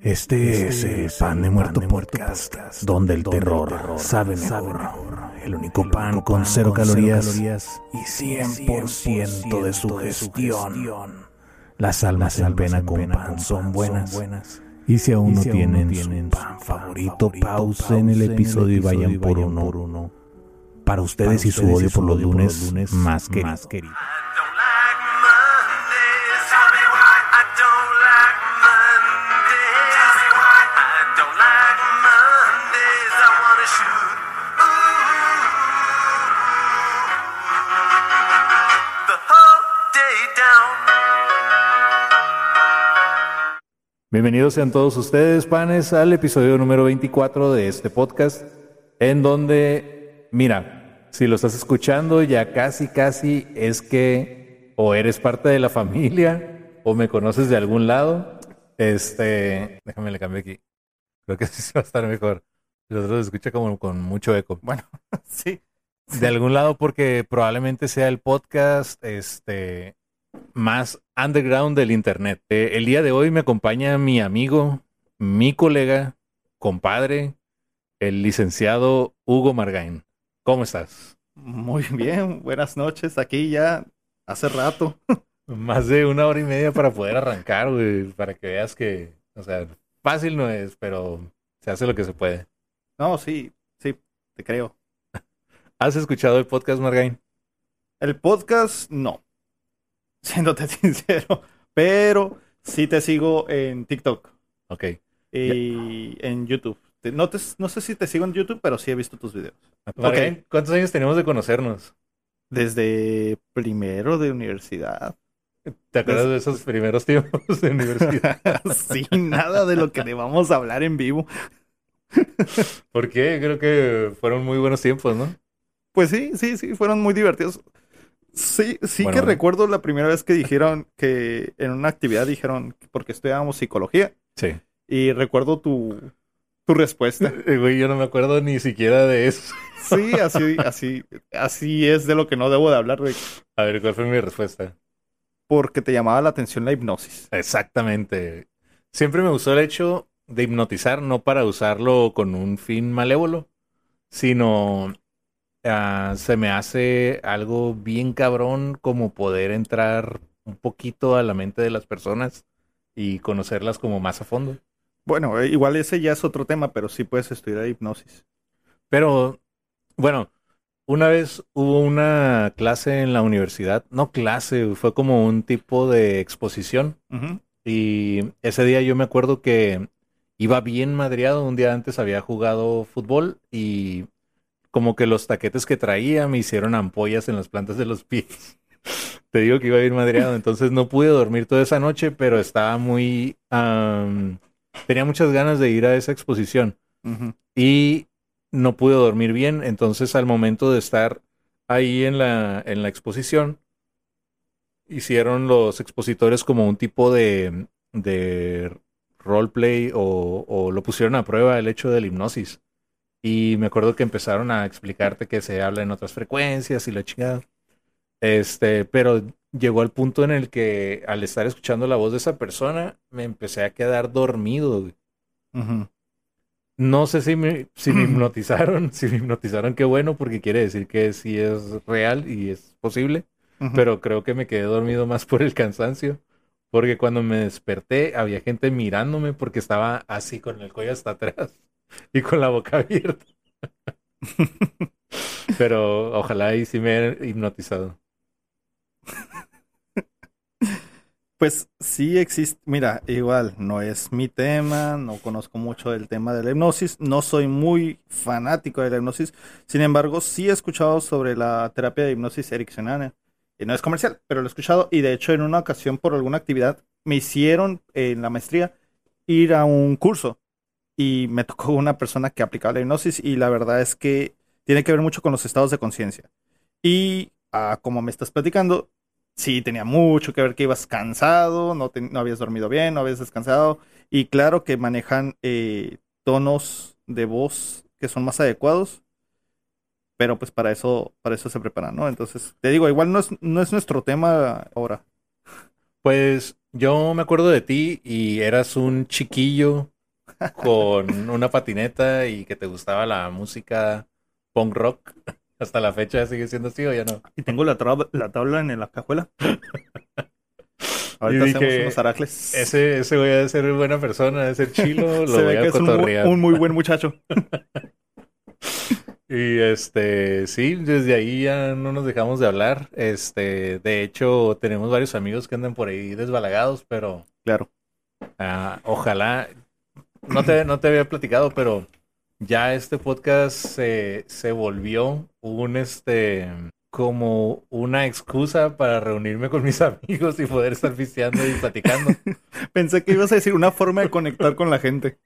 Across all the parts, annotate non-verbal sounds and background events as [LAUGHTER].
Este, es el Pan de Muerto Podcast, donde el terror, sabe mejor. El único pan con cero calorías y 100% de su gestión. Las almas en pena con pan son buenas. Y si aún no tienen su pan favorito, pausen el episodio y vayan por uno. Para ustedes y su odio por los lunes más queridos. I don't Bienvenidos sean todos ustedes, panes, al episodio número 24 de este podcast, en donde, mira, si lo estás escuchando, ya casi, casi es que o eres parte de la familia o me conoces de algún lado. Este, déjame le cambio aquí. Creo que [LAUGHS] así va a estar mejor. El otro se escucha como con mucho eco. Bueno, [LAUGHS] sí. De algún lado porque probablemente sea el podcast, este, más underground del internet. Eh, el día de hoy me acompaña mi amigo, mi colega, compadre, el licenciado Hugo Margain. ¿Cómo estás? Muy [LAUGHS] bien, buenas noches. Aquí ya hace rato. [LAUGHS] Más de una hora y media para poder arrancar, güey, para que veas que, o sea, fácil no es, pero se hace lo que se puede. No, sí, sí, te creo. [LAUGHS] ¿Has escuchado el podcast, Margain? El podcast, no. [LAUGHS] Siéndote [LAUGHS] sincero. Pero sí te sigo en TikTok Ok. y en YouTube. No, te- no sé si te sigo en YouTube, pero sí he visto tus videos. Margain, ¿cuántos años tenemos de conocernos? Desde primero de universidad. ¿Te acuerdas de esos primeros tiempos de universidad? [LAUGHS] Sin nada de lo que le vamos a hablar en vivo. ¿Por qué? Creo que fueron muy buenos tiempos, ¿no? Pues sí, sí, sí, fueron muy divertidos. Sí, sí Bueno. que recuerdo la primera vez que dijeron que en una actividad dijeron, porque estudiábamos psicología, Sí. y recuerdo tu, tu respuesta. [LAUGHS] Eh, Güey, yo no me acuerdo ni siquiera de eso. Sí, así, así, así es de lo que no debo de hablar, güey, A ver, ¿cuál fue mi respuesta? porque te llamaba la atención la hipnosis. Exactamente. Siempre me gustó el hecho de hipnotizar, no para usarlo con un fin malévolo, sino ah, se me hace algo bien cabrón como poder entrar un poquito a la mente de las personas y conocerlas como más a fondo. Bueno, eh, igual ese ya es otro tema, pero sí puedes estudiar hipnosis. Pero, bueno, una vez hubo una clase en la universidad, no clase, fue como un tipo de exposición. Y ese día yo me acuerdo que iba bien madreado. Un día antes había jugado fútbol y como que los taquetes que traía me hicieron ampollas en las plantas de los pies. [LAUGHS] Te digo que iba bien madreado, entonces no pude dormir toda esa noche, pero estaba muy... am, tenía muchas ganas de ir a esa exposición y no pude dormir bien. Entonces, al momento de estar ahí en la, en la exposición, hicieron los expositores como un tipo de, de roleplay o, o lo pusieron a prueba el hecho de la hipnosis. Y me acuerdo que empezaron a explicarte que se habla en otras frecuencias y la chingada. Este, pero llegó al punto en el que al estar escuchando la voz de esa persona, me empecé a quedar dormido. güey. No sé si me, si me [LAUGHS] hipnotizaron, si me hipnotizaron, qué bueno, porque quiere decir que sí es real y es posible, pero creo que me quedé dormido más por el cansancio, porque cuando me desperté había gente mirándome porque estaba así con el cuello hasta atrás y con la boca abierta. Pero ojalá y sí me he hipnotizado. Pues sí existe, mira, igual no es mi tema, no conozco mucho del tema de la hipnosis, no soy muy fanático de la hipnosis, sin embargo sí he escuchado sobre la terapia de hipnosis ericksoniana, y no es comercial, pero lo he escuchado y de hecho en una ocasión por alguna actividad me hicieron en la maestría ir a un curso y me tocó una persona que aplicaba la hipnosis y la verdad es que tiene que ver mucho con los estados de conciencia. Y ah, como me estás platicando, sí tenía mucho que ver que ibas cansado, no, no habías dormido bien, no habías descansado. Y claro que manejan eh, tonos de voz que son más adecuados. Pero pues para eso, para eso se preparan, ¿no? Entonces, te digo, igual no es, no es nuestro tema ahora. Pues yo me acuerdo de ti y eras un chiquillo con una patineta y que te gustaba la música punk rock. [LAUGHS] Hasta la fecha sigue siendo así o ya no. Y tengo la, trab- la tabla en la cajuela. [LAUGHS] Ahorita Y hacemos dije, unos aracles. Ese, ese voy a ser buena persona, debe ser chilo, [LAUGHS] lo Se voy ve a que es un, mu- cotorrear. un muy buen muchacho. Y este, sí, desde ahí ya no nos dejamos de hablar. Este, de hecho, tenemos varios amigos que andan por ahí desbalagados, pero Claro. ah, ojalá, no te, no te había platicado, pero ya este podcast se, se volvió un este como una excusa para reunirme con mis [LAUGHS] amigos y poder estar pisteando y platicando. [LAUGHS] Pensé que ibas a decir una forma de conectar con la gente.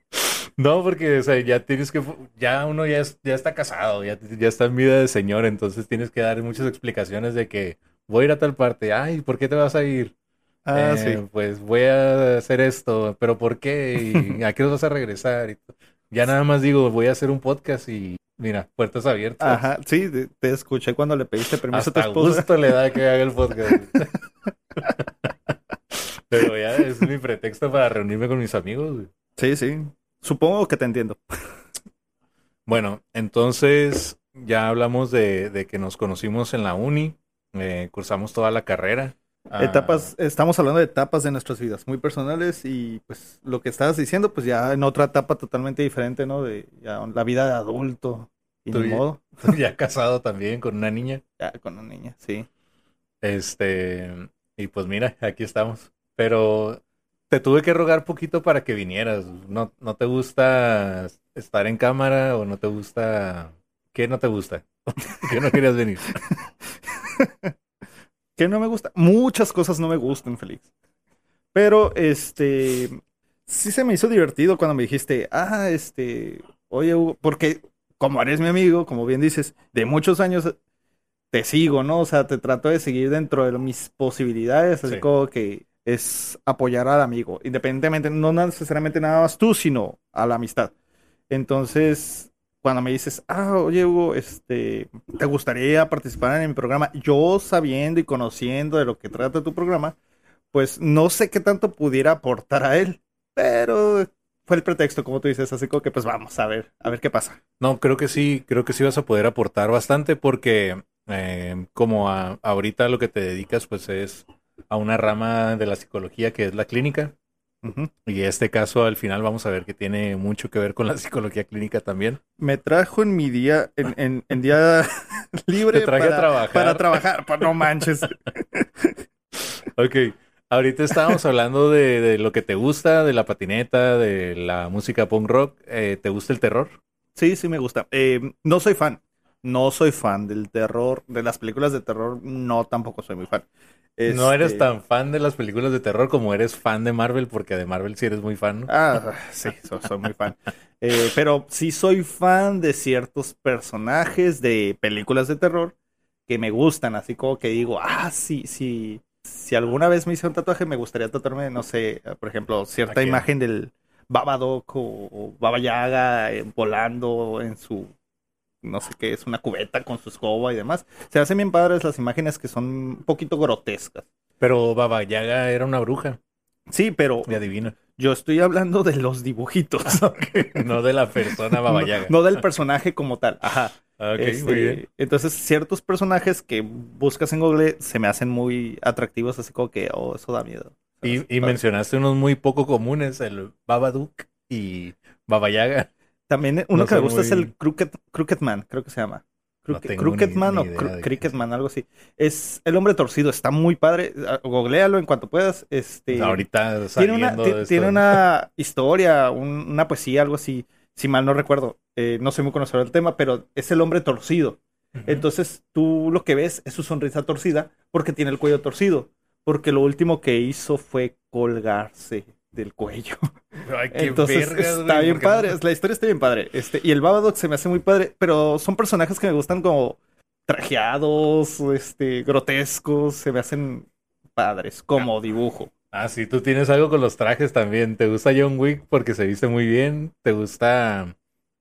No, porque o sea, ya tienes que, ya uno ya, es- ya está casado, ya, ya está en vida de señor, entonces tienes que dar muchas explicaciones de que voy a ir a tal parte, ay, ¿por qué te vas a ir? Ah, Eh, sí. Pues voy a hacer esto, pero ¿por qué? ¿Y a qué hora vas a regresar? Y ya nada más digo, voy a hacer un podcast y mira, puertas abiertas. Ajá, sí, te, escuché cuando le pediste permiso a tu Hasta esposa. gusto le da que haga el podcast. [LAUGHS] Pero ya es mi pretexto para reunirme con mis amigos. güey. Sí, sí. Supongo que te entiendo. Bueno, entonces ya hablamos de, de que nos conocimos en la uni, eh, cursamos toda la carrera. Ah, Etapas, estamos hablando de etapas de nuestras vidas, muy personales y pues lo que estabas diciendo, pues ya en otra etapa totalmente diferente, ¿no? De ya la vida de adulto y Tú ni ya- modo, [LAUGHS] ya casado también con una niña. ya con una niña, sí. Este, y pues mira, aquí estamos. Pero te tuve que rogar poquito para que vinieras. ¿No, no te gusta estar en cámara o no te gusta... ¿Qué no te gusta? [LAUGHS] ¿Qué no querías venir? [LAUGHS] ¿Qué no me gusta? Muchas cosas no me gustan, Félix. Pero, este, sí se me hizo divertido cuando me dijiste, ah, este, oye, Hugo", porque como eres mi amigo, como bien dices, de muchos años te sigo, ¿no? O sea, te trato de seguir dentro de mis posibilidades, así Sí. como que es apoyar al amigo, independientemente, no necesariamente nada más tú, sino a la amistad. Entonces, cuando me dices, ah, oye, Hugo, este, ¿te gustaría participar en mi programa? Yo sabiendo y conociendo de lo que trata tu programa, pues no sé qué tanto pudiera aportar a él, pero fue el pretexto, como tú dices, así como que pues vamos a ver, a ver qué pasa. No, creo que sí, creo que sí vas a poder aportar bastante porque eh, como a- ahorita lo que te dedicas pues es a una rama de la psicología que es la clínica. Ujú. Y este caso al final vamos a ver que tiene mucho que ver con la [LAUGHS] psicología clínica también. Me trajo en mi día, en, en- en día [LAUGHS] libre Te traje a para, trabajar. para trabajar, pues no manches. [LAUGHS] Ok, ahorita estábamos hablando de, de lo que te gusta, de la patineta, de la música punk rock. Eh, ¿te gusta el terror? Sí, sí me gusta. Eh, no soy fan. No soy fan del terror, de las películas de terror, no tampoco soy muy fan. No eres Este, tan fan de las películas de terror como eres fan de Marvel, porque de Marvel sí eres muy fan, ¿no? Ah, sí, so- soy, muy fan. Eh, pero sí soy fan de ciertos personajes de películas de terror que me gustan, así como que digo, ah, sí, sí. Si alguna vez me hice un tatuaje, me gustaría tatuarme, no sé, por ejemplo, ¿A cierta imagen del Babadook o, o Baba Yaga eh, volando en su, no sé qué, es una cubeta con su escoba y demás. Se hacen bien padres las imágenes que son un poquito grotescas. Pero Baba Yaga era una bruja, Sí, pero me adivina. yo estoy hablando de los dibujitos. [LAUGHS] No de la persona Baba [LAUGHS] Yaga. no del personaje como tal. Ajá. Ah, Ok, Este, muy bien. Entonces, ciertos personajes que buscas en Google se me hacen muy atractivos, así como que, oh, eso da miedo. Y, y mencionaste unos muy poco comunes, el Babadook y Baba Yaga. También uno no que me gusta es el Crooked, Crooked Man, creo que se llama. Crooked, tengo Crooked ni- Man ni o Cro- Cricket. Man, algo así. Es el hombre torcido, está muy padre. Ah, Googlealo en cuanto puedas. Este, Ahorita tiene una, de tiene una historia, un- una poesía, algo así, si mal no recuerdo. Eh, no soy muy conocedor del tema, pero es el hombre torcido. Entonces tú lo que ves es su sonrisa torcida porque tiene el cuello torcido. Porque lo último que hizo fue colgarse del cuello. [LAUGHS] Ay, qué Entonces vergas, está güey, bien padre, la historia está bien padre. Este, y el Babadook se me hace muy padre, pero son personajes que me gustan como trajeados, este, grotescos, se me hacen padres como dibujo. Ah, sí, tú tienes algo con los trajes también. ¿Te gusta John Wick porque se viste muy bien? ¿Te gusta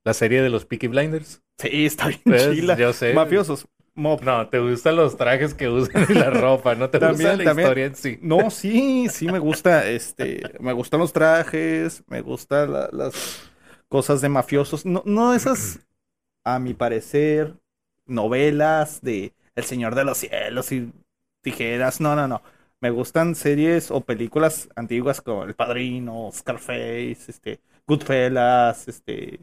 la serie de los Peaky Blinders? Sí, está bien Pues, chila. yo sé. Mafiosos. No, te gustan los trajes que usan y la ropa, no te También, gusta la también. historia en sí. No, sí, sí me gusta, este, me gustan los trajes, me gustan la- las cosas de mafiosos, no, no esas, a mi parecer, novelas de El Señor de los Cielos y tijeras, no, no, no, me gustan series o películas antiguas como El Padrino, Scarface, este, Goodfellas, este,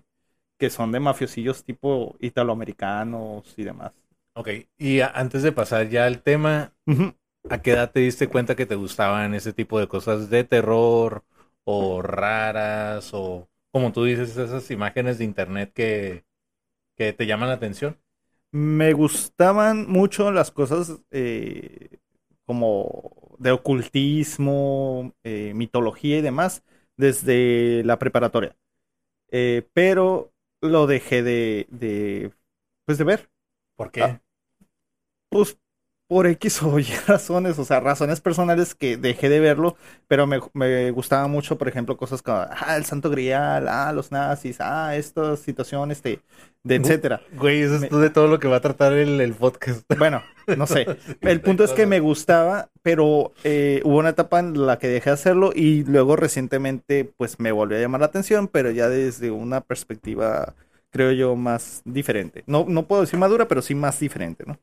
que son de mafiosillos tipo italoamericanos y demás. Ok, y antes de pasar ya al tema. ¿a qué edad te diste cuenta que te gustaban ese tipo de cosas de terror o raras o, como tú dices, esas imágenes de internet que, que te llaman la atención? Me gustaban mucho las cosas eh, como de ocultismo, eh, mitología y demás desde la preparatoria. Eh, pero lo dejé de, de, pues de ver. ¿Por qué? Ah. Pues por X o [LAUGHS] Y razones, o sea, razones personales que dejé de verlo, pero me, me gustaba mucho, por ejemplo, cosas como, ah, el Santo Grial, ah, los nazis, ah, estas situaciones de, de etcétera. Güey, eso es me- de todo lo que va a tratar el, el podcast. [LAUGHS] Bueno, no sé. [LAUGHS] El punto es que me gustaba, pero eh, hubo una etapa en la que dejé de hacerlo y luego recientemente pues me volvió a llamar la atención, pero ya desde una perspectiva, creo yo, más diferente. No, no puedo decir madura, pero sí más diferente, ¿no?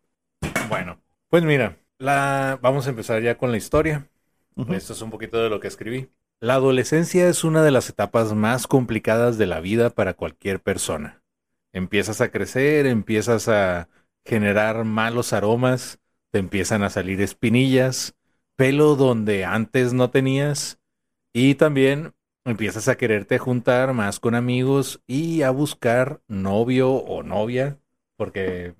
Bueno, pues mira, la... vamos a empezar ya con la historia. Esto es un poquito de lo que escribí. La adolescencia es una de las etapas más complicadas de la vida para cualquier persona. Empiezas a crecer, empiezas a generar malos aromas, te empiezan a salir espinillas, pelo donde antes no tenías y también empiezas a quererte juntar más con amigos y a buscar novio o novia, porque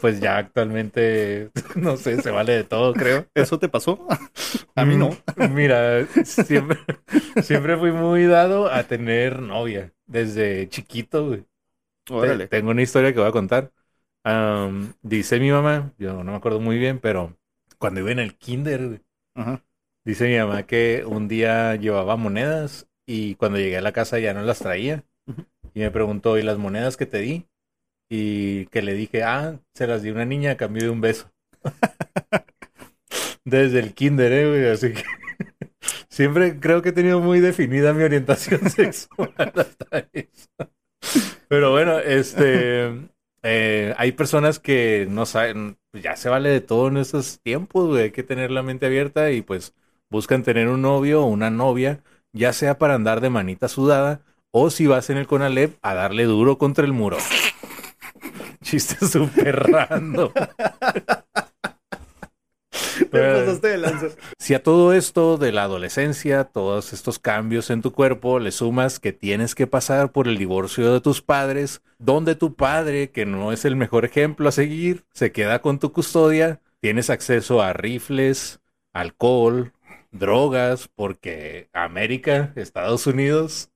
pues ya actualmente, [LAUGHS] no sé, se vale de todo, creo. ¿Eso te pasó? [LAUGHS] A mí no. Mm, Mira, siempre, [LAUGHS] siempre fui muy dado a tener novia. Desde chiquito, güey. Órale. Tengo una historia que voy a contar. Am, dice mi mamá, yo no me acuerdo muy bien, pero cuando iba en el kinder, güey, Ajá. Dice mi mamá que un día llevaba monedas y cuando llegué a la casa ya no las traía. Y me preguntó, ¿y las monedas que te di? Y que le dije, ah, se las di a una niña a cambio de un beso. [LAUGHS] Desde el kinder, eh, güey, así que [LAUGHS] siempre creo que he tenido muy definida mi orientación [LAUGHS] sexual hasta eso. Pero bueno, este, eh, hay personas que no saben, ya se vale de todo en estos tiempos, güey, hay que tener la mente abierta y pues buscan tener un novio o una novia, ya sea para andar de manita sudada o si vas en el Conalep a darle duro contra el muro. [LAUGHS] Chiste súper random. [LAUGHS] De. Si a todo esto de la adolescencia, todos estos cambios en tu cuerpo, le sumas que tienes que pasar por el divorcio de tus padres, donde tu padre, que no es el mejor ejemplo a seguir, se queda con tu custodia, tienes acceso a rifles, alcohol, drogas, porque América, Estados Unidos,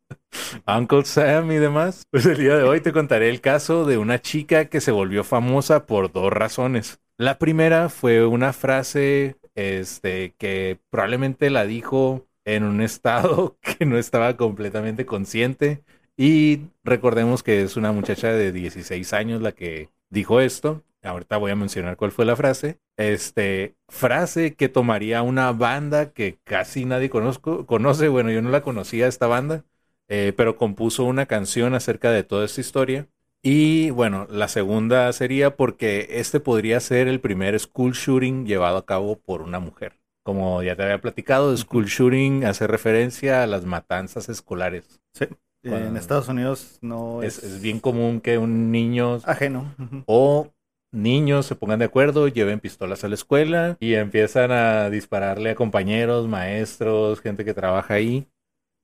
Uncle Sam y demás. [LAUGHS] Pues el día de hoy te contaré el caso de una chica que se volvió famosa por dos razones. La primera fue una frase este, que probablemente la dijo en un [LAUGHS] estado que no estaba completamente consciente. Y recordemos que es una muchacha de 16 años la que dijo esto. Ahorita voy a mencionar cuál fue la frase. Este, frase que tomaría una banda que casi nadie conozco, conoce. Bueno, yo no la conocía esta banda, eh, pero compuso una canción acerca de toda esta historia. Y bueno, la segunda sería porque este podría ser el primer school shooting llevado a cabo por una mujer. Como ya te había platicado, school shooting hace referencia a las matanzas escolares. Sí. Cuando- En Estados Unidos no Es, es, es bien común que un niño ajeno. O niños se pongan de acuerdo, lleven pistolas a la escuela y empiezan a dispararle a compañeros, maestros, gente que trabaja ahí.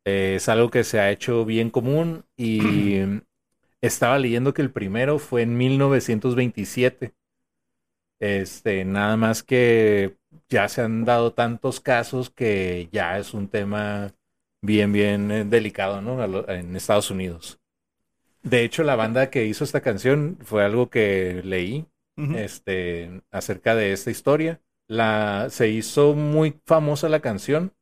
Eh, es algo que se ha hecho bien común y [CLEARS THROAT] estaba leyendo que el primero fue en 1927. Este, nada más que ya se han dado tantos casos que ya es un tema bien, bien eh, delicado, ¿no? En Estados Unidos. De hecho, la banda que hizo esta canción fue algo que leí Este, acerca de esta historia. la, se hizo muy famosa la canción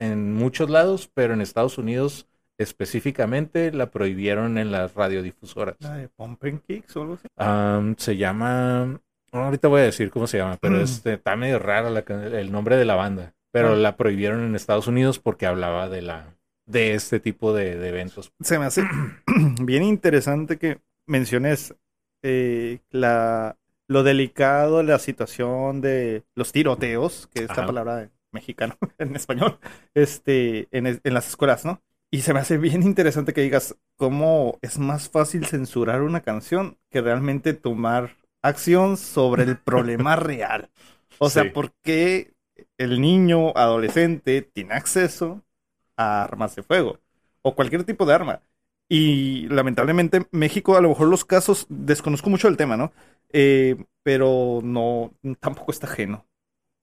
en muchos lados, pero en Estados Unidos específicamente la prohibieron en las radiodifusoras. La de Pumping Kicks o algo así. Se llama, ahorita voy a decir cómo se llama, pero Mm. este, está medio rara la el nombre de la banda, pero Ah. la prohibieron en Estados Unidos porque hablaba de la de este tipo de, de eventos. Se me hace [CLEARS THROAT] bien interesante que menciones eh, la, lo delicado de la situación de los tiroteos, que es la Ajá. palabra en mexicano, [LAUGHS] en español, este, en, en las escuelas, ¿no? Y se me hace bien interesante que digas cómo es más fácil censurar una canción que realmente tomar acción sobre el problema [LAUGHS] real. O sea, Sí. ¿por qué el niño adolescente tiene acceso a armas de fuego? O cualquier tipo de arma. Y lamentablemente México, a lo mejor los casos, desconozco mucho el tema, ¿no? Eh, pero no, tampoco está ajeno.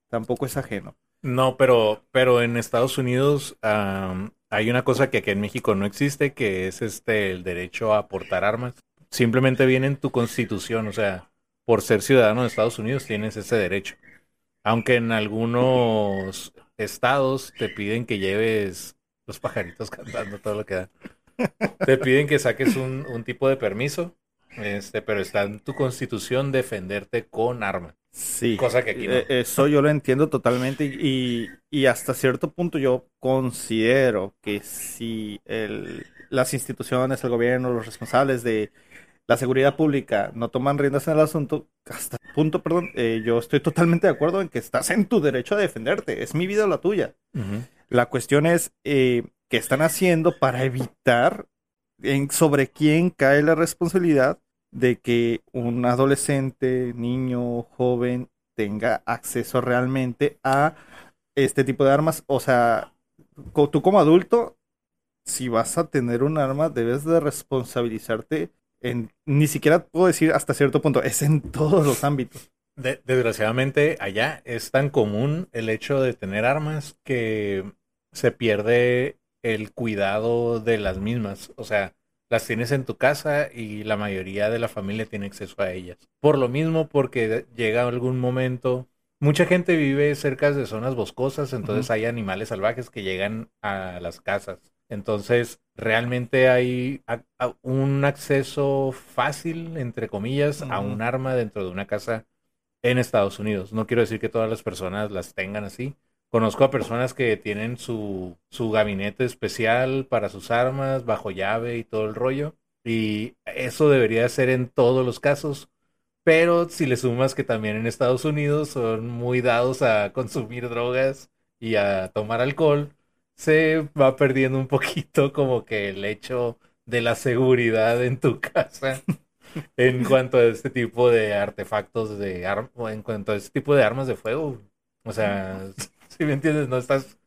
Tampoco es ajeno. No, pero, pero en Estados Unidos hay una cosa que aquí en México no existe, que es este el derecho a portar armas. Simplemente viene en tu constitución, o sea, por ser ciudadano de Estados Unidos tienes ese derecho. Aunque en algunos estados te piden que lleves los pajaritos [LAUGHS] cantando todo lo que da. Te piden que saques un, un tipo de permiso, este, pero está en tu constitución defenderte con armas. Sí. Cosa que aquí no. Eh, Eso yo lo entiendo totalmente y, y hasta cierto punto yo considero que si el, las instituciones, el gobierno, los responsables de la seguridad pública no toman riendas en el asunto, hasta el punto, perdón, eh, yo estoy totalmente de acuerdo en que estás en tu derecho a defenderte, es mi vida o la tuya. La cuestión es eh, qué están haciendo para evitar en, sobre quién cae la responsabilidad de que un adolescente, niño, joven tenga acceso realmente a este tipo de armas. O sea, tú como adulto, si vas a tener un arma, debes de responsabilizarte en, ni siquiera puedo decir hasta cierto punto, es en todos los ámbitos. De- desgraciadamente, allá es tan común el hecho de tener armas que se pierde el cuidado de las mismas. O sea, las tienes en tu casa y la mayoría de la familia tiene acceso a ellas. Por lo mismo, porque llega algún momento. Mucha gente vive cerca de zonas boscosas, entonces hay animales salvajes que llegan a las casas. Entonces, realmente hay a- a- un acceso fácil, entre comillas, a un arma dentro de una casa en Estados Unidos. No quiero decir que todas las personas las tengan así. Conozco a personas que tienen su, su gabinete especial para sus armas, bajo llave y todo el rollo. Y eso debería ser en todos los casos. Pero si le sumas que también en Estados Unidos son muy dados a [LAUGHS] consumir drogas y a tomar alcohol, se va perdiendo un poquito [LAUGHS] como que el hecho de la seguridad en tu casa [LAUGHS] en cuanto a este tipo de artefactos de armas, en cuanto a este tipo de armas de fuego. O sea, [LAUGHS] si me entiendes, no estás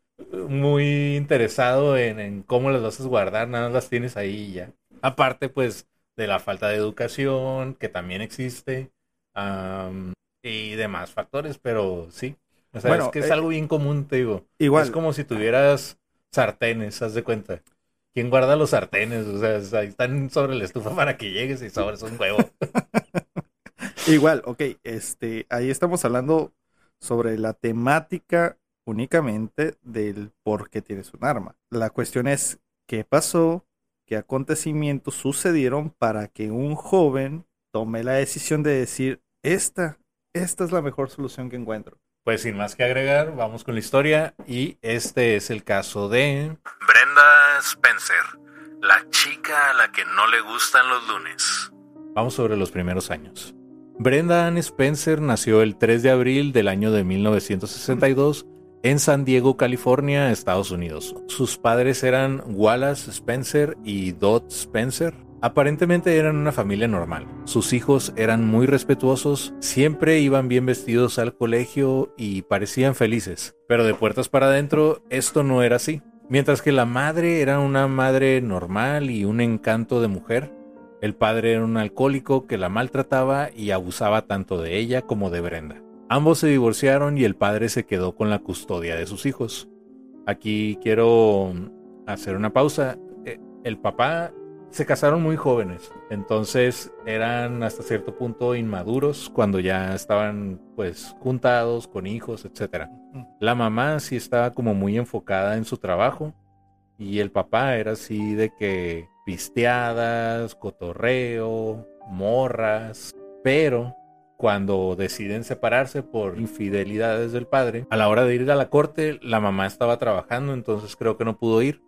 muy interesado en, en cómo las vas a guardar, nada más las tienes ahí y ya. Aparte, pues, de la falta de educación, que también existe, am, y demás factores, pero sí. O sea, Bueno, es que es eh, algo bien común, te digo. Igual, Es como si tuvieras sartenes, haz de cuenta. ¿Quién guarda los sartenes? O sea, están sobre la estufa para que llegues y sobres un huevo. [LAUGHS] Igual, ok, este, ahí estamos hablando sobre la temática únicamente del por qué tienes un arma. La cuestión es qué pasó, qué acontecimientos sucedieron para que un joven tome la decisión de decir, esta, esta es la mejor solución que encuentro. Pues sin más que agregar, vamos con la historia y este es el caso de... Brenda Spencer, la chica a la que no le gustan los lunes. Vamos sobre los primeros años. Brenda Ann Spencer nació el 3 de abril del año de 1962 en San Diego, California, Estados Unidos. Sus padres eran Wallace Spencer y Dot Spencer. Aparentemente eran una familia normal. Sus hijos eran muy respetuosos, siempre iban bien vestidos al colegio y parecían felices. Pero de puertas para adentro, esto no era así. Mientras que la madre era una madre normal y un encanto de mujer, el padre era un alcohólico que la maltrataba y abusaba tanto de ella como de Brenda. Ambos se divorciaron y el padre se quedó con la custodia de sus hijos. Aquí quiero hacer una pausa. Eh, El papá se casaron muy jóvenes, entonces eran hasta cierto punto inmaduros cuando ya estaban pues juntados con hijos, etcétera. La mamá sí estaba como muy enfocada en su trabajo y el papá era así de que pisteadas, cotorreo, morras, pero cuando deciden separarse por infidelidades del padre, a la hora de ir a la corte, la mamá estaba trabajando, entonces creo que no pudo ir.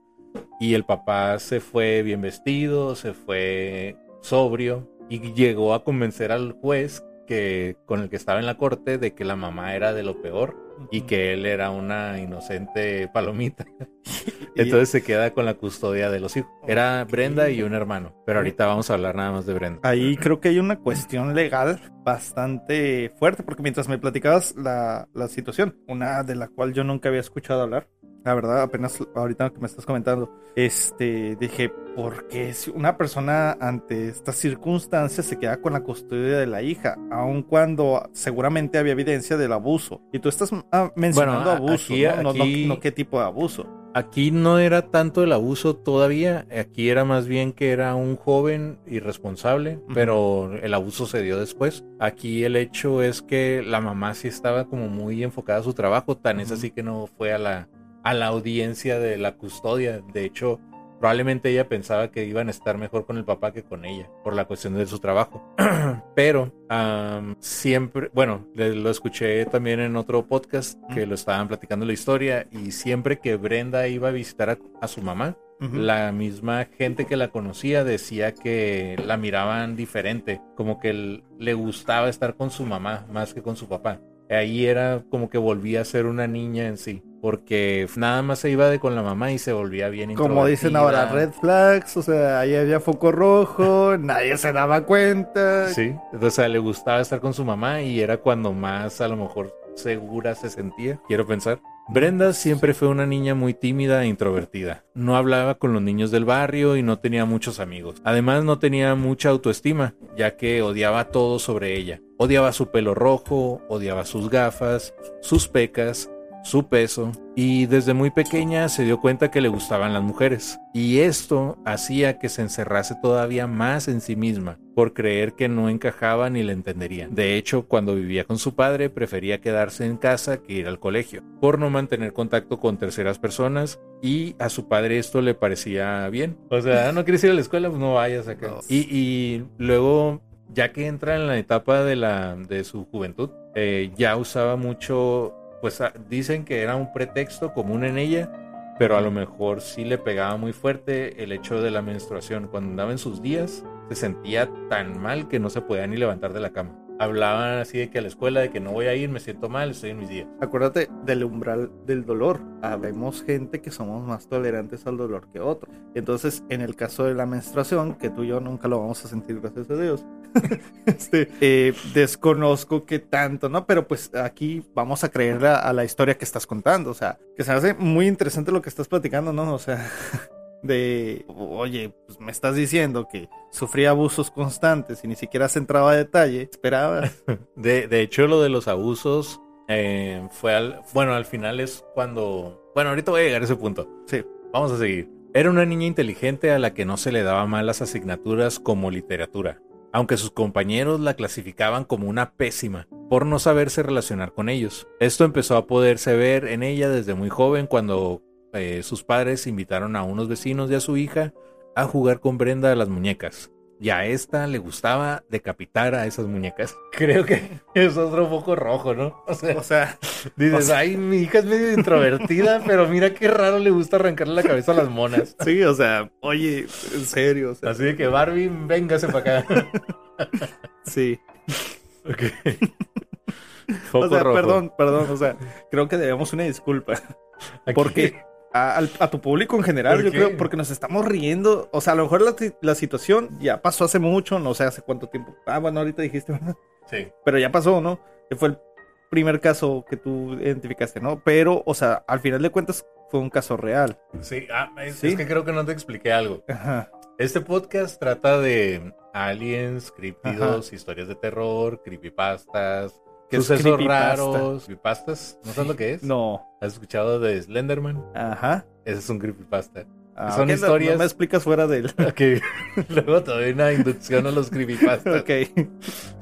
Y el papá se fue bien vestido, se fue sobrio y llegó a convencer al juez que con el que estaba en la corte de que la mamá era de lo peor y que él era una inocente palomita. [LAUGHS] Entonces se queda con la custodia de los hijos. Era Brenda y un hermano, pero ahorita vamos a hablar nada más de Brenda. Ahí creo que hay una cuestión legal bastante fuerte, porque mientras me platicabas la, la situación, una de la cual yo nunca había escuchado hablar, la verdad, apenas ahorita que me estás comentando, este, dije, ¿por qué si una persona ante estas circunstancias se queda con la custodia de la hija? Aun cuando seguramente había evidencia del abuso. Y tú estás ah, mencionando Bueno, abuso, aquí- ¿no? No, no- aquí- no qué tipo de abuso. Aquí no era tanto el abuso todavía, aquí era más bien que era un joven irresponsable, pero el abuso se dio después. Aquí el hecho es que la mamá sí estaba como muy enfocada a su trabajo, tan es así que no fue a la, a la audiencia de la custodia. De hecho, probablemente ella pensaba que iban a estar mejor con el papá que con ella, por la cuestión de su trabajo. [CLEARS THROAT] pero siempre, bueno, le- lo escuché también en otro podcast que lo estaban platicando la historia y siempre que Brenda iba a visitar a, a su mamá, la misma gente que la conocía decía que la miraban diferente, como que le gustaba estar con su mamá más que con su papá. Ahí era como que volvía a ser una niña en sí, porque nada más se iba de con la mamá y se volvía bien Como dicen ahora, red flags, o sea, ahí había foco rojo, [LAUGHS] nadie se daba cuenta. Sí, o sea, le gustaba estar con su mamá y era cuando más a lo mejor segura se sentía, quiero pensar. Brenda siempre fue una niña muy tímida e introvertida. No hablaba con los niños del barrio y no tenía muchos amigos. Además no tenía mucha autoestima, ya que odiaba todo sobre ella. Odiaba su pelo rojo, odiaba sus gafas, sus pecas, su peso y desde muy pequeña se dio cuenta que le gustaban las mujeres. Y esto hacía que se encerrase todavía más en sí misma por creer que no encajaba ni le entendería. De hecho, cuando vivía con su padre prefería quedarse en casa que ir al colegio, por no mantener contacto con terceras personas y a su padre esto le parecía bien. O sea, no quieres ir a la escuela, pues no vayas acá. No. Y, y luego, ya que entra en la etapa de, la, de su juventud, eh, ya usaba mucho pues ah, dicen que era un pretexto común en ella, pero a lo mejor sí le pegaba muy fuerte el hecho de la menstruación. Cuando andaba en sus días, se sentía tan mal que no se podía ni levantar de la cama. Hablaban así de que a la escuela, de que no voy a ir, me siento mal, estoy en mis días. Acuérdate del umbral del dolor. Habemos gente que somos más tolerantes al dolor que otros. Entonces, en el caso de la menstruación, que tú y yo nunca lo vamos a sentir, gracias a Dios, [LAUGHS] este, eh, desconozco qué tanto, ¿no? Pero pues aquí vamos a creer a, a la historia que estás contando. O sea, que se hace muy interesante lo que estás platicando, ¿no? O sea, [LAUGHS] de, oye, pues me estás diciendo que sufría abusos constantes y ni siquiera se entraba a detalle. Esperaba. [LAUGHS] De, de hecho, lo de los abusos eh, fue al... Bueno, al final es cuando... Bueno, ahorita voy a llegar a ese punto. Sí. Vamos a seguir. Era una niña inteligente a la que no se le daba mal las asignaturas como literatura, aunque sus compañeros la clasificaban como una pésima por no saberse relacionar con ellos. Esto empezó a poderse ver en ella desde muy joven cuando eh, sus padres invitaron a unos vecinos y a su hija a jugar con Brenda a las muñecas. Y a esta le gustaba decapitar a esas muñecas. [LAUGHS] Creo que es otro foco rojo, ¿no? O sea, O sea, dices, o sea- ay, mi hija es medio introvertida, [LAUGHS] pero mira qué raro le gusta arrancarle la cabeza a las monas. sí, o sea, oye, en serio, o sea, Así de que Barbie, véngase para acá. [LAUGHS] sí. Ok. Foco O sea, rojo. perdón, perdón, o sea, creo que debemos una disculpa. Aquí- Porque a, a tu público en general, ¿Por yo qué? creo, porque nos estamos riendo. O sea, a lo mejor la, la situación ya pasó hace mucho, no sé hace cuánto tiempo. Ah, bueno, ahorita dijiste, ¿verdad? Sí. Pero ya pasó, ¿no? Que fue el primer caso que tú identificaste, ¿no? Pero, o sea, al final de cuentas fue un caso real. Sí, ah, es, Sí. es que creo que no te expliqué algo. Ajá. Este podcast trata de aliens, criptidos, historias de terror, creepypastas, ¿Qué es sucesos creepypasta? raros. ¿Creepypastas? ¿No sabes lo que es? No. ¿Has escuchado de Slenderman? Ajá. Ese es un creepypasta. Ah, Son ok, no- historias- No me explicas fuera del. [LAUGHS] Ok, [LAUGHS] luego te doy una inducción a los creepypastas. ok.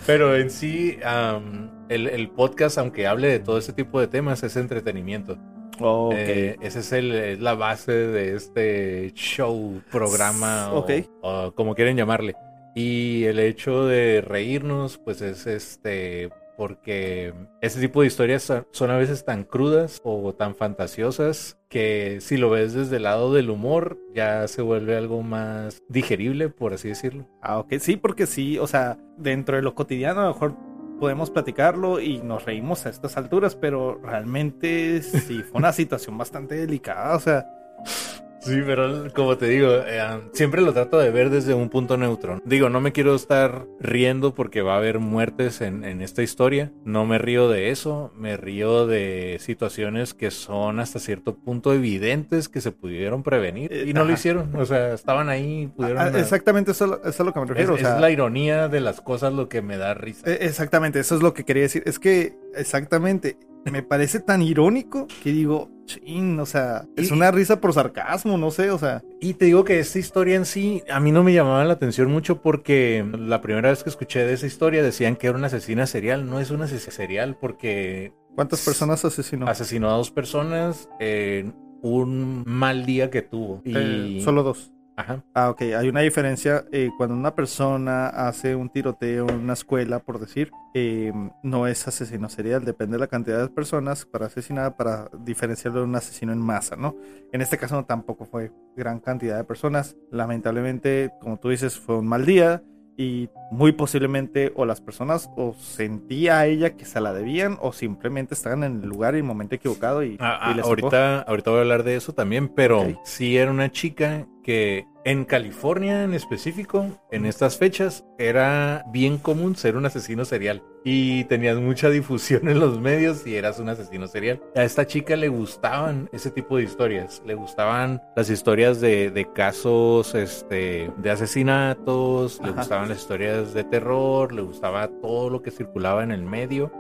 Pero en sí, am, el, el podcast, aunque hable de todo este tipo de temas, es entretenimiento. Ok. Eh, esa es, el- es la base de este show, programa o, o como quieren llamarle. Y el hecho de reírnos, pues es este, porque ese tipo de historias son- a veces tan crudas o tan fantasiosas que si lo ves desde el lado del humor ya se vuelve algo más digerible, por así decirlo. Ah, ok. Sí, porque sí, o sea, dentro de lo cotidiano a lo mejor podemos platicarlo y nos reímos a estas alturas, pero realmente sí fue una [LAUGHS] situación bastante delicada, o sea, Sí, pero como te digo, eh, siempre lo trato de ver desde un punto neutro. Digo, no me quiero estar riendo porque va a haber muertes en, en esta historia. No me río de eso, me río de situaciones que son hasta cierto punto evidentes que se pudieron prevenir y no lo hicieron. O sea, estaban ahí, pudieron... ah, exactamente eso, eso es a lo que me es, refiero. es la ironía de las cosas lo que me da risa. Eh, Exactamente, eso es lo que quería decir. Es que, exactamente, me parece tan irónico que digo, chin, o sea, es Y- una risa por sarcasmo, no sé, o sea, Y te digo que esta historia en sí a mí no me llamaba la atención mucho porque la primera vez que escuché de esa historia decían que era una asesina serial. No es una asesina serial porque ¿cuántas personas asesinó? asesinó a dos personas en un mal día que tuvo. Y... Eh, solo dos. Ajá. Ah, ok, hay una diferencia eh, cuando una persona hace un tiroteo en una escuela, por decir, eh, no es asesino serial, depende de la cantidad de personas para asesinar, para diferenciarlo de un asesino en masa, ¿no? En este caso no, tampoco fue gran cantidad de personas, lamentablemente, como tú dices, fue un mal día y muy posiblemente o las personas o sentía a ella que se la debían o simplemente estaban en el lugar y el momento equivocado y, Ah, ah, y les tocó. ahorita, ahorita voy a hablar de eso también, pero Ok. sí era una chica que en California en específico, en estas fechas, era bien común ser un asesino serial. Y tenías mucha difusión en los medios y eras un asesino serial. A esta chica le gustaban ese tipo de historias. Le gustaban las historias de, de casos este, de asesinatos, le gustaban las historias de terror, le gustaba todo lo que circulaba en el medio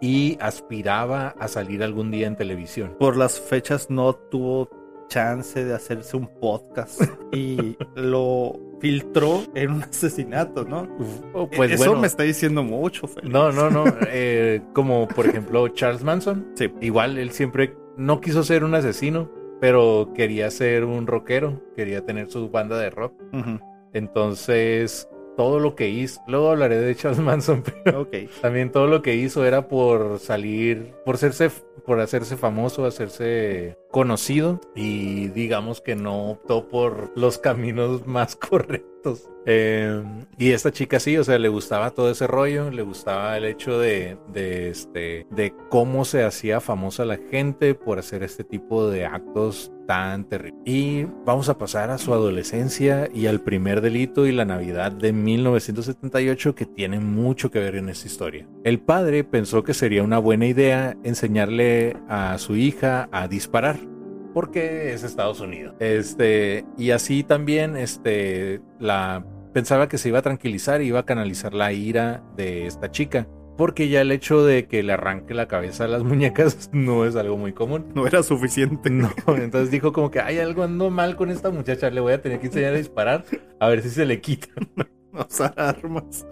y aspiraba a salir algún día en televisión. por las fechas no tuvo chance de hacerse un podcast [LAUGHS] y lo filtró en un asesinato, ¿no? Oh, Pues Eso bueno, me está diciendo mucho, Félix. no, no, no, eh, como por ejemplo Charles Manson, Sí. igual él siempre no quiso ser un asesino, pero quería ser un rockero, quería tener su banda de rock, entonces todo lo que hizo, luego hablaré de Charles [LAUGHS] Manson, pero Ok. también todo lo que hizo era por salir, por hacerse, por hacerse famoso, hacerse conocido y digamos que no optó por los caminos [LAUGHS] más correctos. Eh, y esta chica sí, o sea, le gustaba todo ese rollo, le gustaba el hecho de, este, de cómo se hacía famosa la gente por hacer este tipo de actos tan terribles. Y vamos a pasar a su adolescencia y al primer delito y la Navidad de 1978 que tiene mucho que ver en esta historia. El padre pensó que sería una buena idea enseñarle a su hija a disparar porque es Estados Unidos. Este, y así también este la pensaba que se iba a tranquilizar y iba a canalizar la ira de esta chica. Porque ya el hecho de que le arranque la cabeza a las [LAUGHS] muñecas no es algo muy común. No era suficiente. No, entonces dijo como que hay algo ando mal con esta muchacha, le voy a tener que enseñar a disparar a ver si se le quita. [LAUGHS] No usar armas.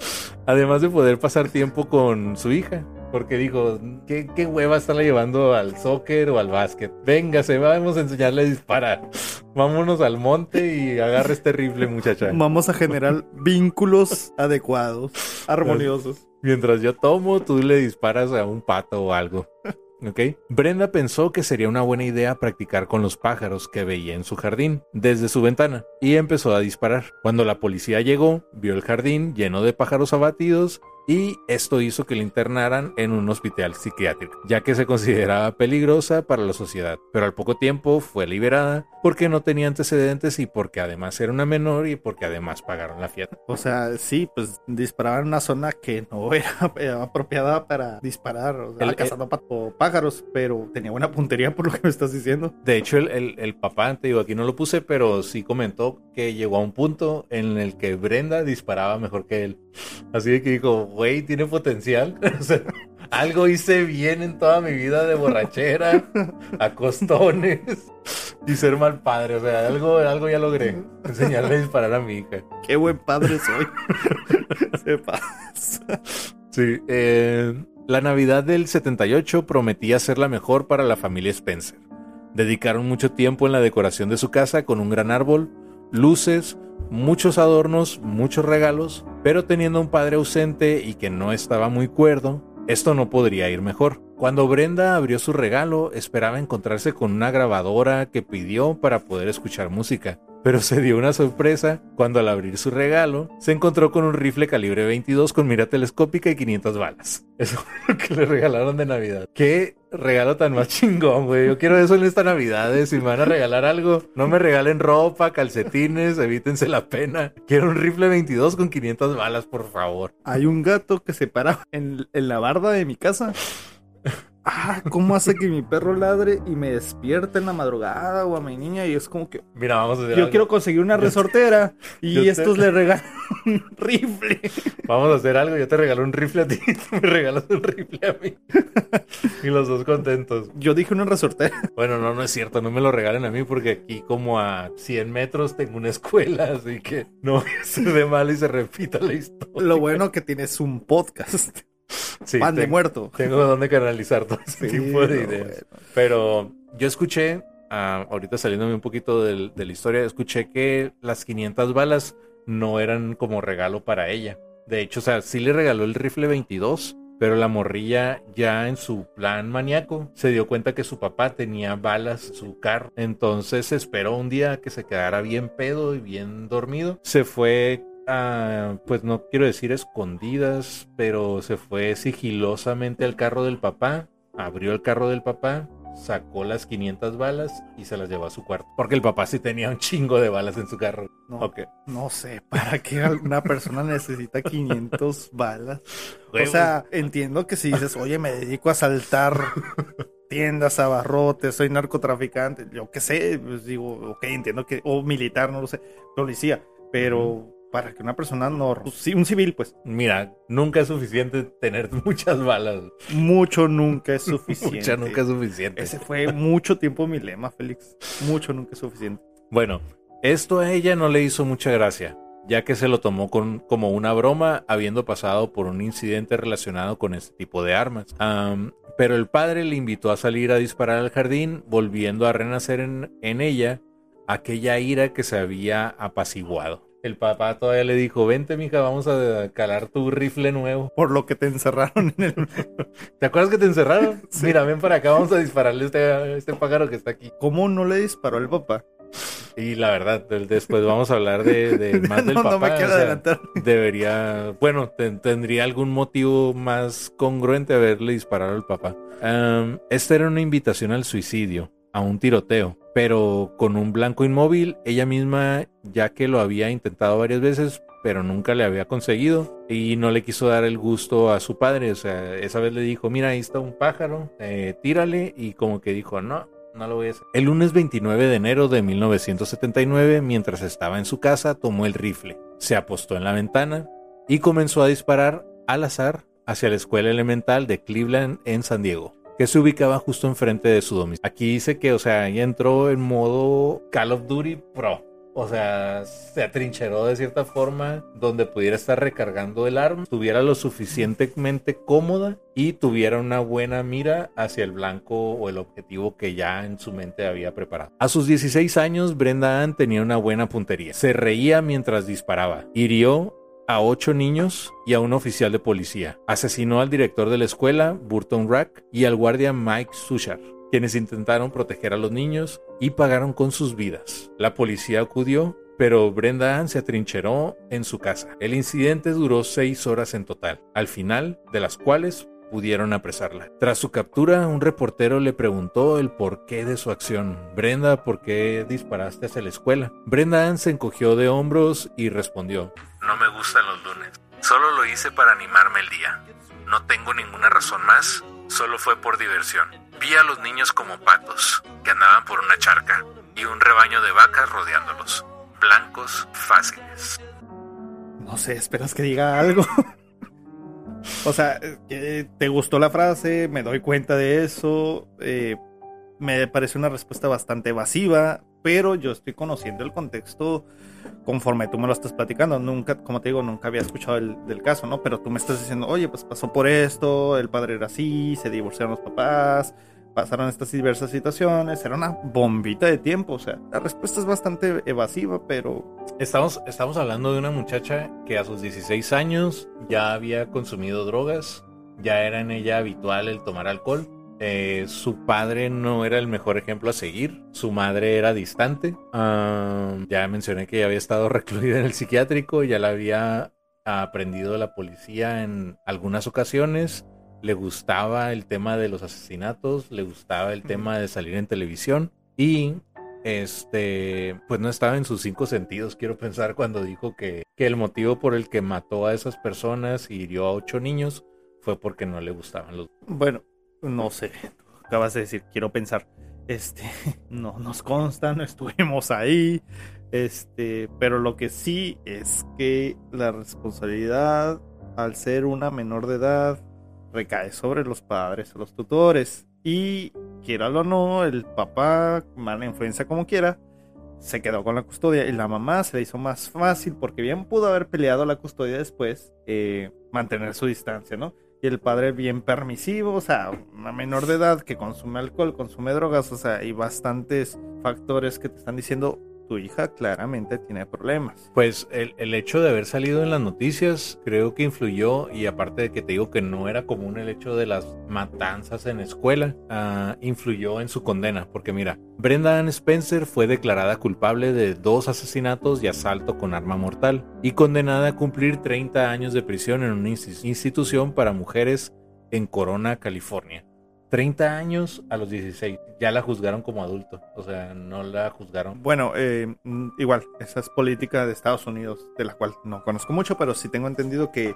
Además de poder pasar tiempo con su hija. Porque dijo, ¿qué, qué hueva estarla llevando al soccer o al básquet? Véngase, vamos a enseñarle a disparar. [LAUGHS] Vámonos al monte y agarra este rifle, muchacha. Vamos a generar [LAUGHS] vínculos adecuados, armoniosos. Mientras yo tomo, tú le disparas a un pato o algo. [LAUGHS] ¿Ok? Brenda pensó que sería una buena idea practicar con los pájaros que veía en su jardín desde su ventana y empezó a disparar. Cuando la policía llegó, vio el jardín lleno de pájaros abatidos y esto hizo que la internaran en un hospital psiquiátrico, ya que se consideraba peligrosa para la sociedad. Pero al poco tiempo fue liberada porque no tenía antecedentes y porque además era una menor y porque además pagaron la fiesta. O sea, sí, pues disparaba en una zona que no [LAUGHS] era eh, apropiada para disparar, o sea, El- cazando pájaros, pero tenía buena puntería por lo que me estás diciendo. De hecho, el, el- papá, te digo, aquí no lo puse, pero sí comentó que llegó a un punto en el que Brenda disparaba mejor que él. Así que dijo, güey, tiene potencial. [LAUGHS] O sea, algo hice bien en toda mi vida de borrachera, [LAUGHS] a costones y ser mal padre. O sea, algo, algo ya logré. Enseñarle a disparar a mi hija. Qué buen padre soy. [LAUGHS] Se pasa. Sí. eh, la Navidad del 78 prometía ser la mejor para la familia Spencer. Dedicaron mucho tiempo en la decoración de su casa con un gran árbol, luces, muchos adornos, muchos regalos, pero teniendo un padre ausente y que no estaba muy cuerdo, esto no podría ir mejor. Cuando Brenda abrió su regalo, esperaba encontrarse con una grabadora que pidió para poder escuchar música. Pero se dio una sorpresa cuando al abrir su regalo se encontró con un rifle calibre 22 con mira telescópica y 500 balas. [LAUGHS] Eso fue lo que le regalaron de Navidad. Qué regalo tan más chingón, güey. Yo quiero eso en esta Navidad. eh. Si me van a regalar algo, no me regalen ropa, calcetines, evítense la pena. Quiero un rifle 22 con 500 balas, por favor. Hay un gato que se para en, en la barda de mi casa. Ah, ¿cómo hace que mi perro ladre y me despierte en la madrugada o a mi niña? Y es como que Mira, vamos a hacer yo algo. quiero conseguir una resortera y yo te- estos le regalan un rifle. Vamos a hacer algo. Yo te regalo un rifle a ti, [LAUGHS] tú me regalas un rifle a mí. y los dos contentos. Yo dije una resortera. Bueno, no, no es cierto, no me lo regalen a mí porque aquí como a 100 metros tengo una escuela, así que no ser de mal y se repita la historia. Lo bueno que tienes un podcast. Sí, Pan de muerto. [LAUGHS] Tengo donde canalizar todo ese Sí, tipo de ideas. bueno. Pero yo escuché, ah, ahorita saliéndome un poquito de la historia, escuché que las 500 balas no eran como regalo para ella. De hecho, o sea, sí le regaló el rifle 22, pero la morrilla ya en su plan maníaco se dio cuenta que su papá tenía balas en su carro. Entonces esperó un día que se quedara bien pedo y bien dormido. Se fue a, pues no quiero decir escondidas, pero se fue sigilosamente al carro del papá, abrió el carro del papá, sacó las 500 balas y se las llevó a su cuarto. Porque el papá sí tenía un chingo de balas en su carro. No, sé, ¿para qué alguna persona necesita 500 balas? Güey, O sea, entiendo que si dices, oye, me dedico a asaltar tiendas, abarrotes, soy narcotraficante, yo qué sé, pues digo, ok, entiendo que, o militar, no lo sé, policía, pero para que una persona no, sí, un civil, pues, Mira, nunca es suficiente tener [LAUGHS] muchas balas. mucho nunca es [LAUGHS] suficiente. Mucha nunca es suficiente. Ese fue mucho tiempo mi lema, Félix. Mucho nunca es suficiente. Bueno, esto a ella no le hizo mucha gracia, ya que se lo tomó con, como una broma, habiendo pasado por un incidente relacionado con este tipo de armas. Pero el padre le invitó a salir a disparar al jardín, volviendo a renacer en, en ella aquella ira que se había apaciguado. El papá todavía le dijo, vente mija, vamos a calar tu rifle nuevo. Por lo que te encerraron en el... [LAUGHS] ¿Te acuerdas que te encerraron? [LAUGHS] Sí. Mira, ven para acá, vamos a dispararle a este, a este pájaro que está aquí. ¿Cómo no le disparó el papá? Y la verdad, después vamos a hablar de, de [LAUGHS] más del papá. no me quiero o sea, adelantar. Debería, bueno, ten- tendría algún motivo más congruente haberle disparado al papá. Am, esta era una invitación al suicidio, a un tiroteo, pero con un blanco inmóvil, ella misma, ya que lo había intentado varias veces, pero nunca le había conseguido y no le quiso dar el gusto a su padre. O sea, esa vez le dijo, mira, ahí está un pájaro, eh, tírale, y como que dijo, no. No lo voy a hacer. El lunes 29 de enero de 1979, mientras estaba en su casa, tomó el rifle, se apostó en la ventana y comenzó a disparar al azar hacia la escuela elemental de Cleveland en San Diego, que se ubicaba justo enfrente de su domicilio. Aquí dice que, o sea, entró en modo Call of Duty Pro. O sea, se atrincheró de cierta forma donde pudiera estar recargando el arma, estuviera lo suficientemente cómoda y tuviera una buena mira hacia el blanco o el objetivo que ya en su mente había preparado. A sus 16 años, Brenda Ann tenía una buena puntería. Se reía mientras disparaba. Hirió a ocho niños y a un oficial de policía. Asesinó al director de la escuela, Burton Rack, y al guardia Mike Sushar, quienes intentaron proteger a los niños y pagaron con sus vidas. La policía acudió, pero Brenda Ann se atrincheró en su casa. El incidente duró seis horas en total, al final de las cuales pudieron apresarla. Tras su captura, un reportero le preguntó el porqué de su acción. Brenda, ¿por qué disparaste hacia la escuela? Brenda Ann se encogió de hombros y respondió, No me gustan los lunes. Solo lo hice para animarme el día. No tengo ninguna razón más. Solo fue por diversión. Vi a los niños como patos, que andaban por una charca, y un rebaño de vacas rodeándolos. Blancos fáciles. No sé, esperas que diga algo. [LAUGHS] O sea, eh, te gustó la frase, me doy cuenta de eso. eh, me parece una respuesta bastante evasiva, pero yo estoy conociendo el contexto conforme tú me lo estás platicando. Nunca, como te digo, nunca había escuchado el, del caso, ¿no? Pero tú me estás diciendo, oye, pues pasó por esto, el padre era así, se divorciaron los papás, pasaron estas diversas situaciones, era una bombita de tiempo. O sea, la respuesta es bastante evasiva, pero Estamos, estamos hablando de una muchacha que a sus 16 años ya había consumido drogas, ya era en ella habitual el tomar alcohol. Eh, su padre no era el mejor ejemplo a seguir, su madre era distante. Ya mencioné que ya había estado [LAUGHS] recluida en el psiquiátrico, ya la había aprendido la policía en algunas ocasiones. Le gustaba el tema de los asesinatos, le gustaba el tema de salir en televisión y este, pues no estaba en sus cinco sentidos, quiero pensar, cuando dijo que, que el motivo por el que mató a esas personas y hirió a ocho niños fue porque no le gustaban los... Bueno, no sé. Acabas de decir, quiero pensar. Este, [LAUGHS] no nos consta, no estuvimos ahí. Este, pero lo que sí es que la responsabilidad, al ser una menor de edad, recae sobre los padres o los tutores. Y, quiera o no, el papá, mala influencia como quiera, se quedó con la custodia y la mamá se le hizo más fácil porque bien pudo haber peleado la custodia después, eh, mantener su distancia, ¿no? Y el padre bien permisivo, o sea, una menor de edad que consume alcohol, consume drogas, o sea, hay bastantes factores que te están diciendo, tu hija claramente tiene problemas. Pues el, el hecho de haber salido en las noticias creo que influyó y aparte de que te digo que no era común el hecho de las matanzas en escuela, ah, influyó en su condena. Porque mira, Brenda Ann Spencer fue declarada culpable de dos asesinatos y asalto con arma mortal y condenada a cumplir 30 años de prisión en una insti- institución para mujeres en Corona, California. 30 años a los 16. Ya la juzgaron como adulto. O sea, no la juzgaron. Bueno, eh, mm, igual, esa es política de Estados Unidos, de la cual no conozco mucho, pero sí tengo entendido que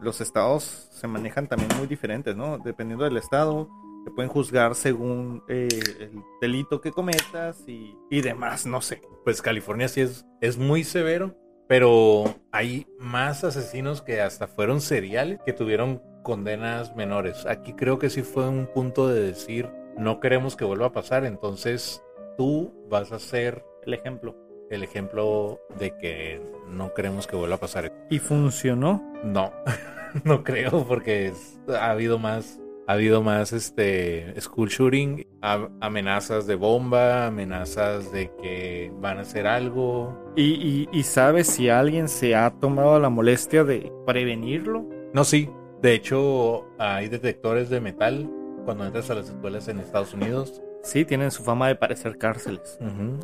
los estados se manejan también muy diferentes, ¿no? Dependiendo del estado, te pueden juzgar según eh, el delito que cometas y, y demás, no sé. Pues California sí es, es muy severo, pero hay más asesinos que hasta fueron seriales que tuvieron condenas menores. Aquí creo que sí fue un punto de decir, no queremos que vuelva a pasar, entonces tú vas a ser El ejemplo. el ejemplo de que no queremos que vuelva a pasar. ¿Y funcionó? No, [LAUGHS] no creo porque es- ha habido más, ha habido más este school shooting, a- amenazas de bomba, amenazas de que van a hacer algo. ¿Y, y, y sabes si alguien se ha tomado la molestia de prevenirlo? No, sí. De hecho, hay detectores de metal cuando entras a las escuelas en Estados Unidos. Sí, tienen su fama de parecer cárceles.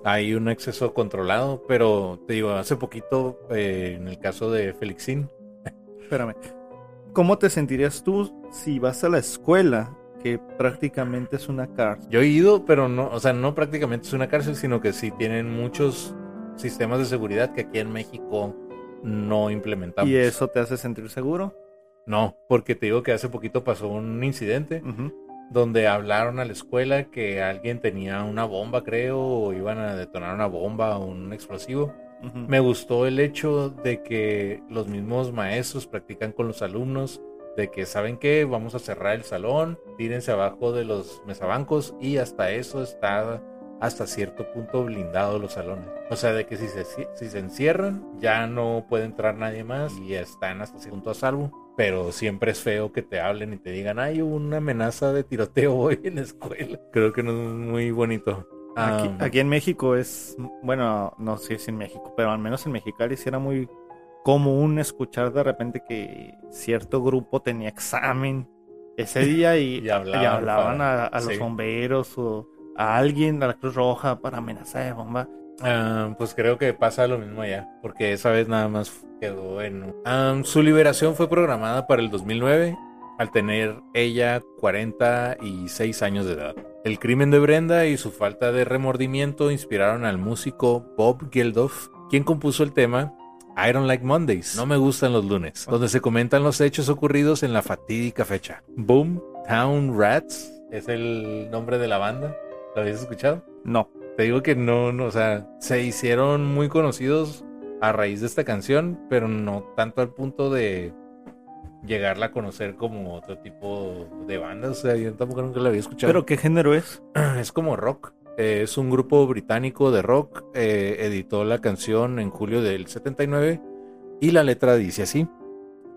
Hay un acceso controlado, pero te digo, hace poquito, eh, en el caso de Felixín, Espérame. ¿Cómo te sentirías tú si vas a la escuela, que prácticamente es una cárcel? Yo he ido, pero no, o sea, no prácticamente es una cárcel, sino que sí tienen muchos sistemas de seguridad que aquí en México no implementamos. ¿Y eso te hace sentir seguro? No, porque te digo que hace poquito pasó un incidente donde hablaron a la escuela que alguien tenía una bomba, creo, o iban a detonar una bomba o un explosivo. Me gustó el hecho de que los mismos maestros practican con los alumnos de que saben que vamos a cerrar el salón, tírense abajo de los mesabancos y hasta eso está hasta cierto punto blindado los salones. O sea, de que si se, si se encierran ya no puede entrar nadie más y están hasta cierto punto a salvo. Pero siempre es feo que te hablen y te digan, hay una amenaza de tiroteo hoy en la escuela. Creo que no es muy bonito. Aquí, Um, aquí en México es, bueno, no sé si en México, pero al menos en Mexicali sí era muy común escuchar de repente que cierto grupo tenía examen ese día y, [LAUGHS] Y hablaban y hablaban para- a, a los sí. bomberos o a alguien, a la Cruz Roja, para amenazar de bomba. Ah, pues creo que pasa lo mismo allá, porque esa vez nada más quedó en... Ah, su liberación fue programada para el 2009, al tener ella 46 años de edad. El crimen de Brenda y su falta de remordimiento inspiraron al músico Bob Geldof, quien compuso el tema I Don't Like Mondays, No Me Gustan los Lunes, donde se comentan los hechos ocurridos en la fatídica fecha. Boom Town Rats es el nombre de la banda. ¿Lo habías escuchado? No. Te digo que no, no, o sea, se hicieron muy conocidos a raíz de esta canción, pero no tanto al punto de, llegarla a conocer como otro tipo de banda. O sea, yo tampoco nunca la había escuchado. ¿Pero qué género es? [CLEARS THROAT] es como rock. Eh, es un grupo británico de rock. eh, editó la canción en julio del 79 y la letra dice así.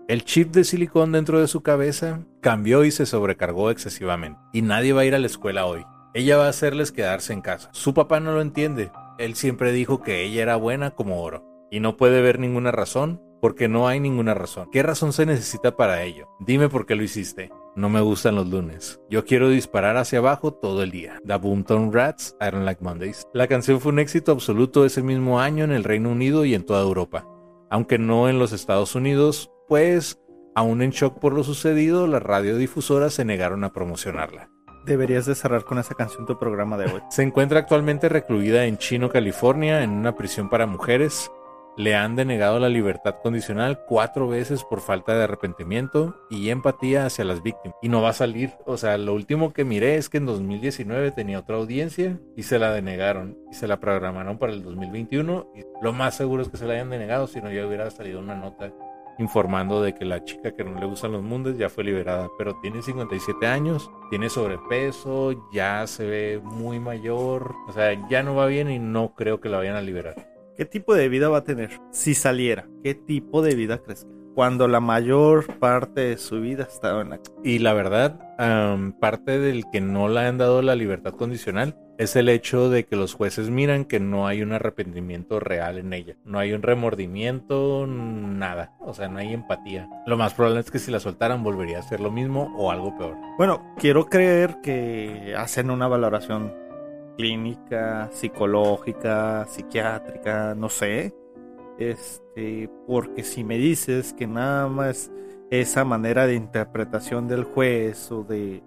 El chip de silicón dentro de su cabeza cambió y se sobrecargó excesivamente. Y nadie va a ir a la escuela hoy. Ella va a hacerles quedarse en casa. Su papá no lo entiende. Él siempre dijo que ella era buena como oro. Y no puede ver ninguna razón porque no hay ninguna razón. ¿Qué razón se necesita para ello? Dime por qué lo hiciste. No me gustan los lunes. Yo quiero disparar hacia abajo todo el día. The Boomtown Rats, I Don't Like Mondays. La canción fue un éxito absoluto ese mismo año en el Reino Unido y en toda Europa. Aunque no en los Estados Unidos, pues, aún en shock por lo sucedido, las radiodifusoras se negaron a promocionarla. Deberías de cerrar con esa canción tu programa de hoy. Se encuentra actualmente recluida en Chino, California, en una prisión para mujeres. Le han denegado la libertad condicional cuatro veces por falta de arrepentimiento y empatía hacia las víctimas. Y no va a salir. O sea, lo último que miré es que en 2019 tenía otra audiencia y se la denegaron. Y se la programaron para el 2021. Y lo más seguro es que se la hayan denegado, si no ya hubiera salido una nota informando de que la chica que no le gustan los mundos ya fue liberada, pero tiene 57 años, tiene sobrepeso, ya se ve muy mayor, o sea, ya no va bien y no creo que la vayan a liberar. ¿Qué tipo de vida va a tener si saliera? ¿Qué tipo de vida crees? Cuando la mayor parte de su vida estaba en la... Y la verdad, am, parte del que no le han dado la libertad condicional es el hecho de que los jueces miran que no hay un arrepentimiento real en ella. No hay un remordimiento, nada. O sea, no hay empatía. Lo más probable es que si la soltaran volvería a hacer lo mismo o algo peor. Bueno, quiero creer que hacen una valoración clínica, psicológica, psiquiátrica, no sé. Este, porque si me dices que nada más esa manera de interpretación del juez o de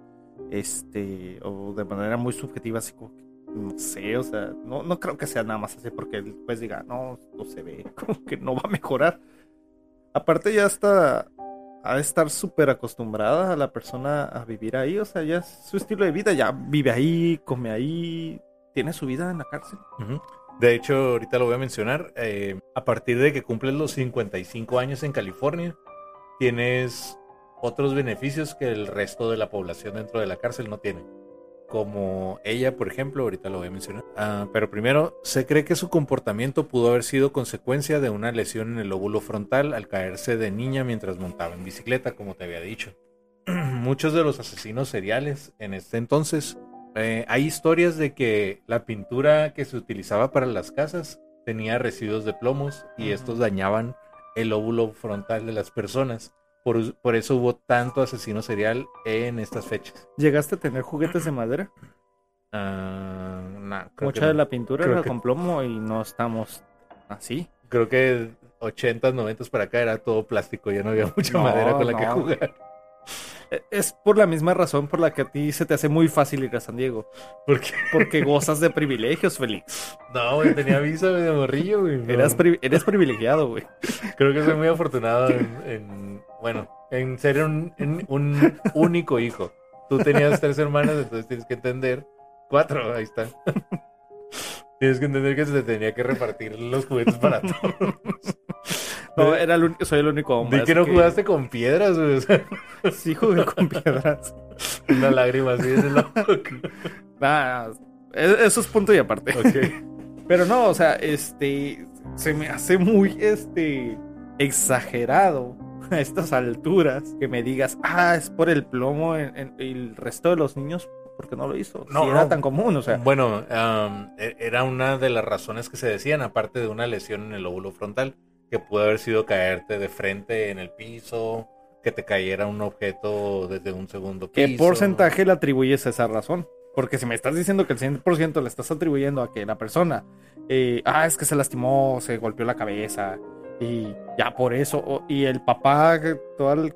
este o de manera muy subjetiva así como que, no sé, o sea, no, no creo que sea nada más así porque el juez diga, no, no se ve, [LAUGHS] como que no va a mejorar. Aparte ya está ha de estar súper acostumbrada a la persona a vivir ahí, o sea, ya es su estilo de vida, ya vive ahí, come ahí, tiene su vida en la cárcel. Ujú. De hecho, ahorita lo voy a mencionar. eh, a partir de que cumples los 55 años en California, tienes otros beneficios que el resto de la población dentro de la cárcel no tiene. Como ella, por ejemplo, ahorita lo voy a mencionar. Ah, pero primero, se cree que su comportamiento pudo haber sido consecuencia de una lesión en el lóbulo frontal al caerse de niña mientras montaba en bicicleta, como te había dicho. [CLEARS THROAT] Muchos de los asesinos seriales en este entonces eh, hay historias de que la pintura que se utilizaba para las casas tenía residuos de plomos y estos dañaban el óvulo frontal de las personas. Por, por eso hubo tanto asesino serial en estas fechas. ¿Llegaste a tener juguetes de madera? Ah, nah, creo, que Mucha de no. la pintura Creo era que- con plomo y no estamos así. creo que 80s, 90s para acá era todo plástico, ya no había mucha No, madera con la que jugar. E- Es por la misma razón por la que a ti se te hace muy fácil ir a San Diego. Porque Porque [LAUGHS] gozas de privilegios, Félix. no, güey, tenía visa de morrillo, güey. no. Eras pri- eres privilegiado, güey. Creo que soy muy afortunado en, en- bueno, en ser un, en un único hijo. Tú tenías tres hermanas, entonces tienes que entender. Cuatro, ahí está. [LAUGHS] Tienes que entender que se te tenía que repartir los juguetes para todos. No, era el único- soy el único hombre. Que así no jugaste con piedras, güey. [LAUGHS] Sí, jugué con piedras. [LAUGHS] una lágrima así en el ojo. Nah, [LAUGHS] e- eso es punto y aparte. Pero no, o sea, este. Se me hace muy, este. Exagerado a estas alturas que me digas, ah, es por el plomo en, en- y el resto de los niños, porque no lo hizo. No, era no. tan común, o sea. Bueno, e- era una de las razones que se decían, aparte de una lesión en el lóbulo frontal, que pudo haber sido caerte de frente en el piso, que te cayera un objeto desde un segundo piso. ¿Qué porcentaje le atribuyes a esa razón? Porque si me estás diciendo que el 100% le estás atribuyendo a que la persona, eh, ah, es que se lastimó, se golpeó la cabeza y ya por eso, y el papá, todo el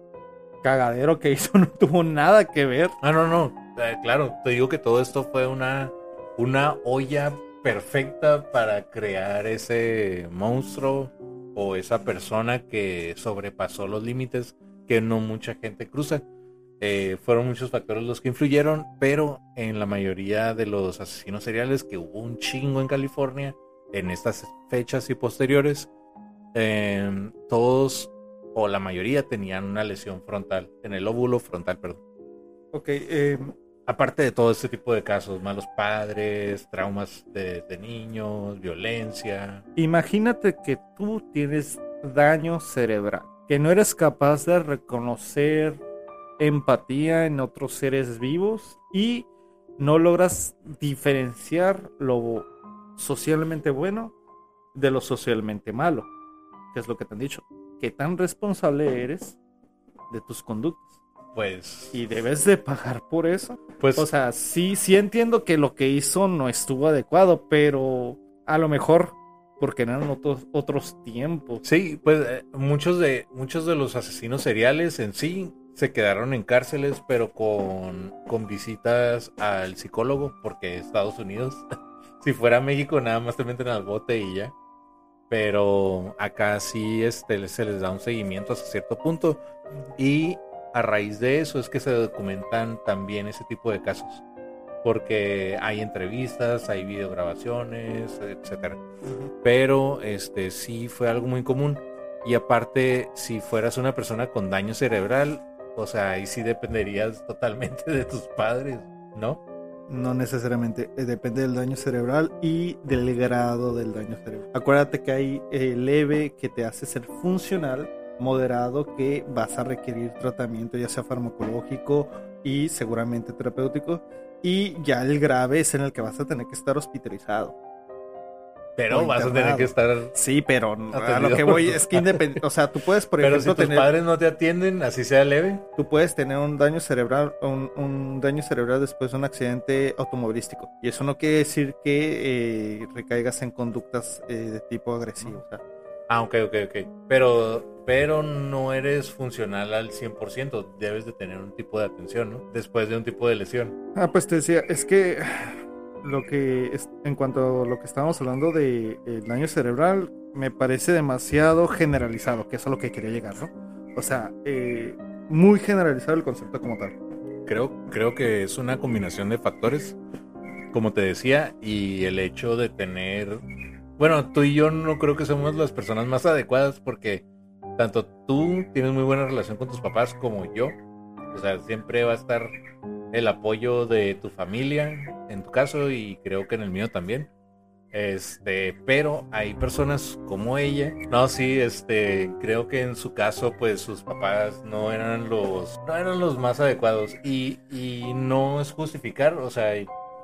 cagadero que hizo [LAUGHS] no tuvo nada que ver. Ah, no, no. eh, claro, te digo que todo esto fue una, una olla perfecta para crear ese monstruo o esa persona que sobrepasó los límites que no mucha gente cruza. Eh, fueron muchos factores los que influyeron, pero en la mayoría de los asesinos seriales que hubo un chingo en California en estas fechas y posteriores, eh, todos o la mayoría tenían una lesión frontal, en el óvulo frontal, perdón. Ok, eh, Aparte de todo este tipo de casos, malos padres, traumas de, niños, violencia. imagínate que tú tienes daño cerebral, que no eres capaz de reconocer empatía en otros seres vivos y no logras diferenciar lo socialmente bueno de lo socialmente malo, que es lo que te han dicho. ¿Qué tan responsable eres de tus conductas? Pues, Y debes de pagar por eso. pues O sea, sí, sí entiendo que lo que hizo no estuvo adecuado, pero a lo mejor porque eran otros, otros tiempos. Sí, pues eh, muchos de muchos de los asesinos seriales en sí se quedaron en cárceles, pero con, con visitas al psicólogo, porque Estados Unidos, [LAUGHS] si fuera México, nada más te meten al bote y ya. Pero acá sí este, se les da un seguimiento hasta cierto punto. Y a raíz de eso es que se documentan también ese tipo de casos. Porque hay entrevistas, hay videograbaciones, etcétera pero este sí fue algo muy común. Y aparte, si fueras una persona con daño cerebral, o sea, ahí sí dependerías totalmente de tus padres, ¿no? No necesariamente, eh, depende del daño cerebral y del grado del daño cerebral. Acuérdate que hay eh, leve que te hace ser funcional, moderado que vas a requerir tratamiento ya sea farmacológico y seguramente terapéutico y ya el grave es en el que vas a tener que estar hospitalizado. Pero vas a tener que estar... Sí, pero a lo que voy es que independiente, o sea, tú puedes por [LAUGHS] Pero si ejemplo tus tener padres no te atienden, así sea leve. tú puedes tener un daño cerebral, un, un daño cerebral después de un accidente automovilístico. Y eso no quiere decir que eh, recaigas en conductas eh, de tipo agresivo. o sea, Ah, ok, ok, ok. Pero, pero no eres funcional al 100%. Debes de tener un tipo de atención, ¿no? Después de un tipo de lesión. Ah, pues te decía, es que lo que es, en cuanto a lo que estábamos hablando de el daño cerebral, me parece demasiado generalizado, que es a lo que quería llegar, ¿no? O sea, eh, muy generalizado el concepto como tal. Creo, creo que es una combinación de factores, como te decía, y el hecho de tener... Bueno, tú y yo no creo que somos las personas más adecuadas porque tanto tú tienes muy buena relación con tus papás como yo. O sea, siempre va a estar el apoyo de tu familia, en tu caso, y creo que en el mío también. Este, pero hay personas como ella. No, sí, este, creo que en su caso, pues sus papás no eran los, no eran los más adecuados. Y, y no es justificar, o sea,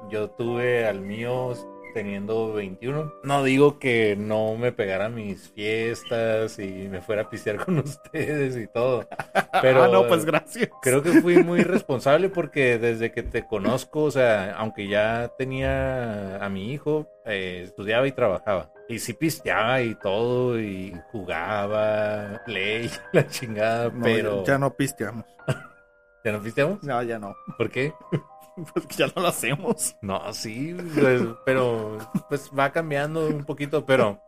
yo tuve al mío teniendo 21. No digo que no me pegara mis fiestas y me fuera a pistear [LAUGHS] con ustedes y todo. [LAUGHS] Pero ah, no, pues gracias. Creo que fui muy responsable porque desde que te conozco, o sea, aunque ya tenía a mi hijo, eh, estudiaba y trabajaba. Y sí pisteaba y todo, y jugaba, play, [LAUGHS] la chingada, No, pero... ya no pisteamos. ¿Ya no pisteamos? No, ya no. ¿Por qué? [LAUGHS] Porque ya no lo hacemos. No, sí, pues, pero pues va cambiando un poquito, pero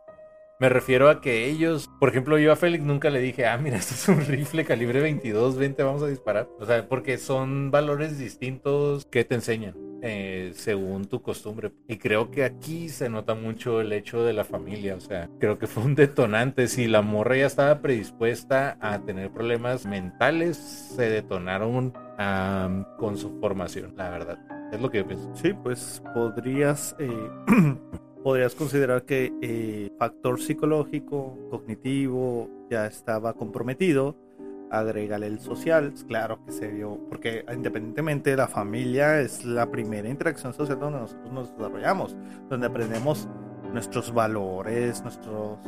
me refiero a que ellos, por ejemplo, yo a Félix nunca le dije, ah, mira, [LAUGHS] esto es un rifle calibre 22, 20, vamos a disparar. O sea, porque son valores distintos que te enseñan eh, según tu costumbre. Y creo que aquí se nota mucho el hecho de la familia, o sea, creo que fue un detonante. Si la morra ya estaba predispuesta a tener problemas mentales, se detonaron am, con su formación, la verdad. Es lo que yo pienso. Sí, pues podrías, eh, [CLEARS THROAT] podrías considerar que eh, factor psicológico, cognitivo, ya estaba comprometido. Agrégale el social, claro que se vio, porque independientemente la familia es la primera interacción social donde nosotros nos desarrollamos, donde aprendemos nuestros valores, nuestros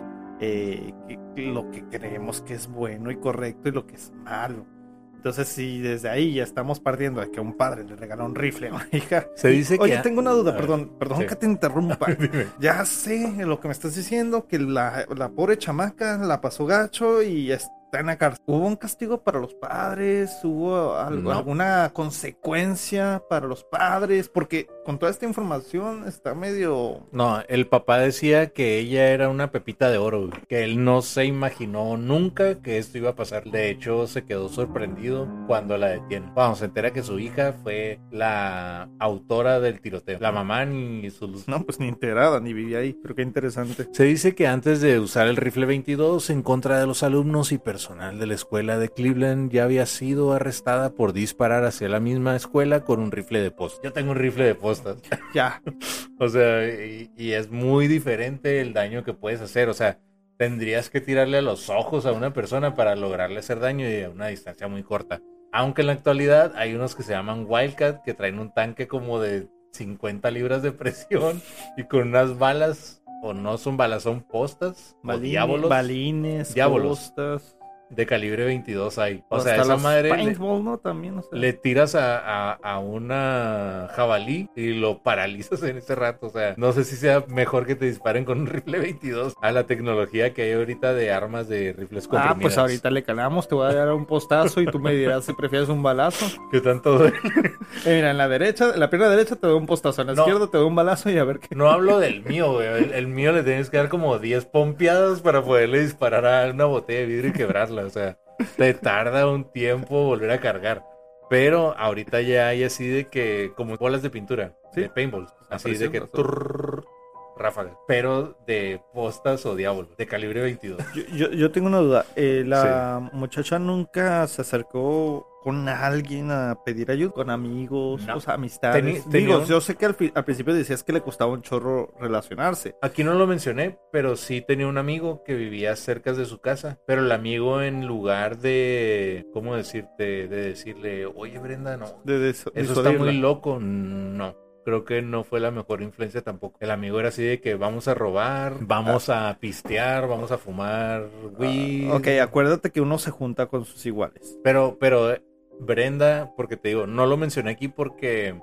eh, lo que creemos que es bueno y correcto y lo que es malo. Entonces, si desde ahí ya estamos partiendo de que un padre le regaló un rifle a una [LAUGHS] hija. Se dice que... Oye, tengo una duda, ver, perdón, perdón sí. que te interrumpa. [LAUGHS] Ya sé lo que me estás diciendo, que la, la pobre chamaca la pasó gacho y la cárcel. ¿Hubo un castigo para los padres? ¿Hubo algo- No. alguna consecuencia para los padres? Porque con toda esta información está medio... No, el papá decía que ella era una pepita de oro, que él no se imaginó nunca que esto iba a pasar. De hecho, se quedó sorprendido cuando la detiene. Vamos, se entera que su hija fue la autora del tiroteo. La mamá ni sus... No, pues ni enterada, ni vivía ahí. Pero qué interesante. Se dice que antes de usar el rifle 22 en contra de los alumnos y personal de la escuela de Cleveland ya había sido arrestada por disparar hacia la misma escuela con un rifle de posta. Yo tengo un rifle de [LAUGHS] Ya. O sea, y, y es muy diferente el daño que puedes hacer. O sea, tendrías que tirarle a los ojos a una persona para lograrle hacer daño y a una distancia muy corta. Aunque en la actualidad hay unos que se llaman Wildcat que traen un tanque como de 50 libras de presión y con unas balas, o no son balas, son postas, o Balines, diábolos balines, Diábolos. postas. De calibre 22 hay. O sea, esa madre le, paintball, ¿no? También, o sea. le tiras a, a- a una jabalí y lo paralizas en ese rato. O sea, no sé si sea mejor que te disparen con un rifle 22 a la tecnología que hay ahorita de armas de rifles Ah, comprimidas. pues ahorita le calamos, te voy a dar un postazo y tú me dirás si prefieres un balazo. [LAUGHS] ¿Qué tanto duele? Eh, [LAUGHS] mira, en la derecha, en la pierna derecha te doy un postazo, en la No. izquierda te doy un balazo y a ver qué. No hablo del mío, güey. El, el mío le tienes que dar como 10 pompeadas para poderle disparar a una botella de vidrio y quebrarla. O sea, te tarda un tiempo volver a cargar. Pero ahorita ya hay así de que, como bolas de pintura, Sí. de paintball. Así de que turr, ráfagas. Pero de postas o diablos, de calibre 22. Yo, yo, yo tengo una duda. Eh, la muchacha nunca se acercó con alguien a pedir ayuda, con amigos, No. o sea, amistades. Teni- Digo, un- yo sé que al, al principio decías que le costaba un chorro relacionarse. Aquí no lo mencioné, pero sí tenía un amigo que vivía cerca de su casa. Pero el amigo, en lugar de, ¿cómo decirte? De decirle, oye Brenda, no, De des- Eso está muy loco. No. Creo que no fue la mejor influencia tampoco. El amigo era así de que vamos a robar, vamos a pistear, vamos a fumar weed. Ah, Ok, acuérdate que uno se junta con sus iguales. Pero, pero eh, Brenda, porque te digo, no lo mencioné aquí porque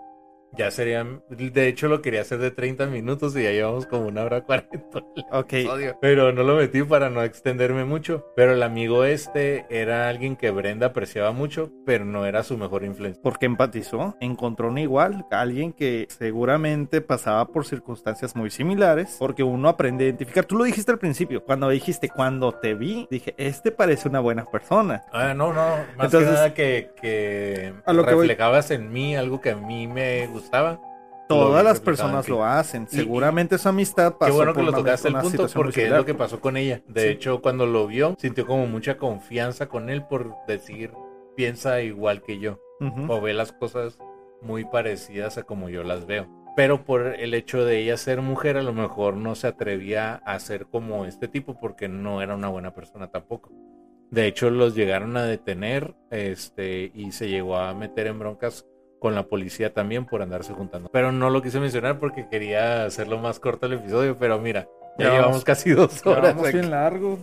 ya sería. De hecho, lo quería hacer de 30 minutos y ya llevamos como una hora 40. Ok, Pero no lo metí para no extenderme mucho. Pero el amigo este era alguien que Brenda apreciaba mucho, pero no era su mejor influencia. porque empatizó, encontró un igual, alguien que seguramente pasaba por circunstancias muy similares, porque uno aprende a identificar. Tú lo dijiste al principio, cuando dijiste, cuando te vi, dije, este parece una buena persona. Ah, no, no, más Entonces, que nada que, que a lo que voy- reflejabas en mí algo que a mí me gustaba. Todas Lo las personas lo hacen. Y- Seguramente esa amistad pasó Qué bueno que lo tocaste el punto porque es lo que pasó con ella. De Sí. hecho, cuando lo vio, sintió como mucha confianza con él por decir, piensa igual que yo. O ve las cosas muy parecidas a como yo las veo. Pero por el hecho de ella ser mujer, a lo mejor no se atrevía a ser como este tipo porque no era una buena persona tampoco. De hecho, los llegaron a detener este, y se llegó a meter en broncas con la policía también por andarse juntando. Pero no lo quise mencionar porque quería hacerlo más corto el episodio, pero mira, ya, Ya llevamos vamos- casi dos Ya horas. aquí. bien largo.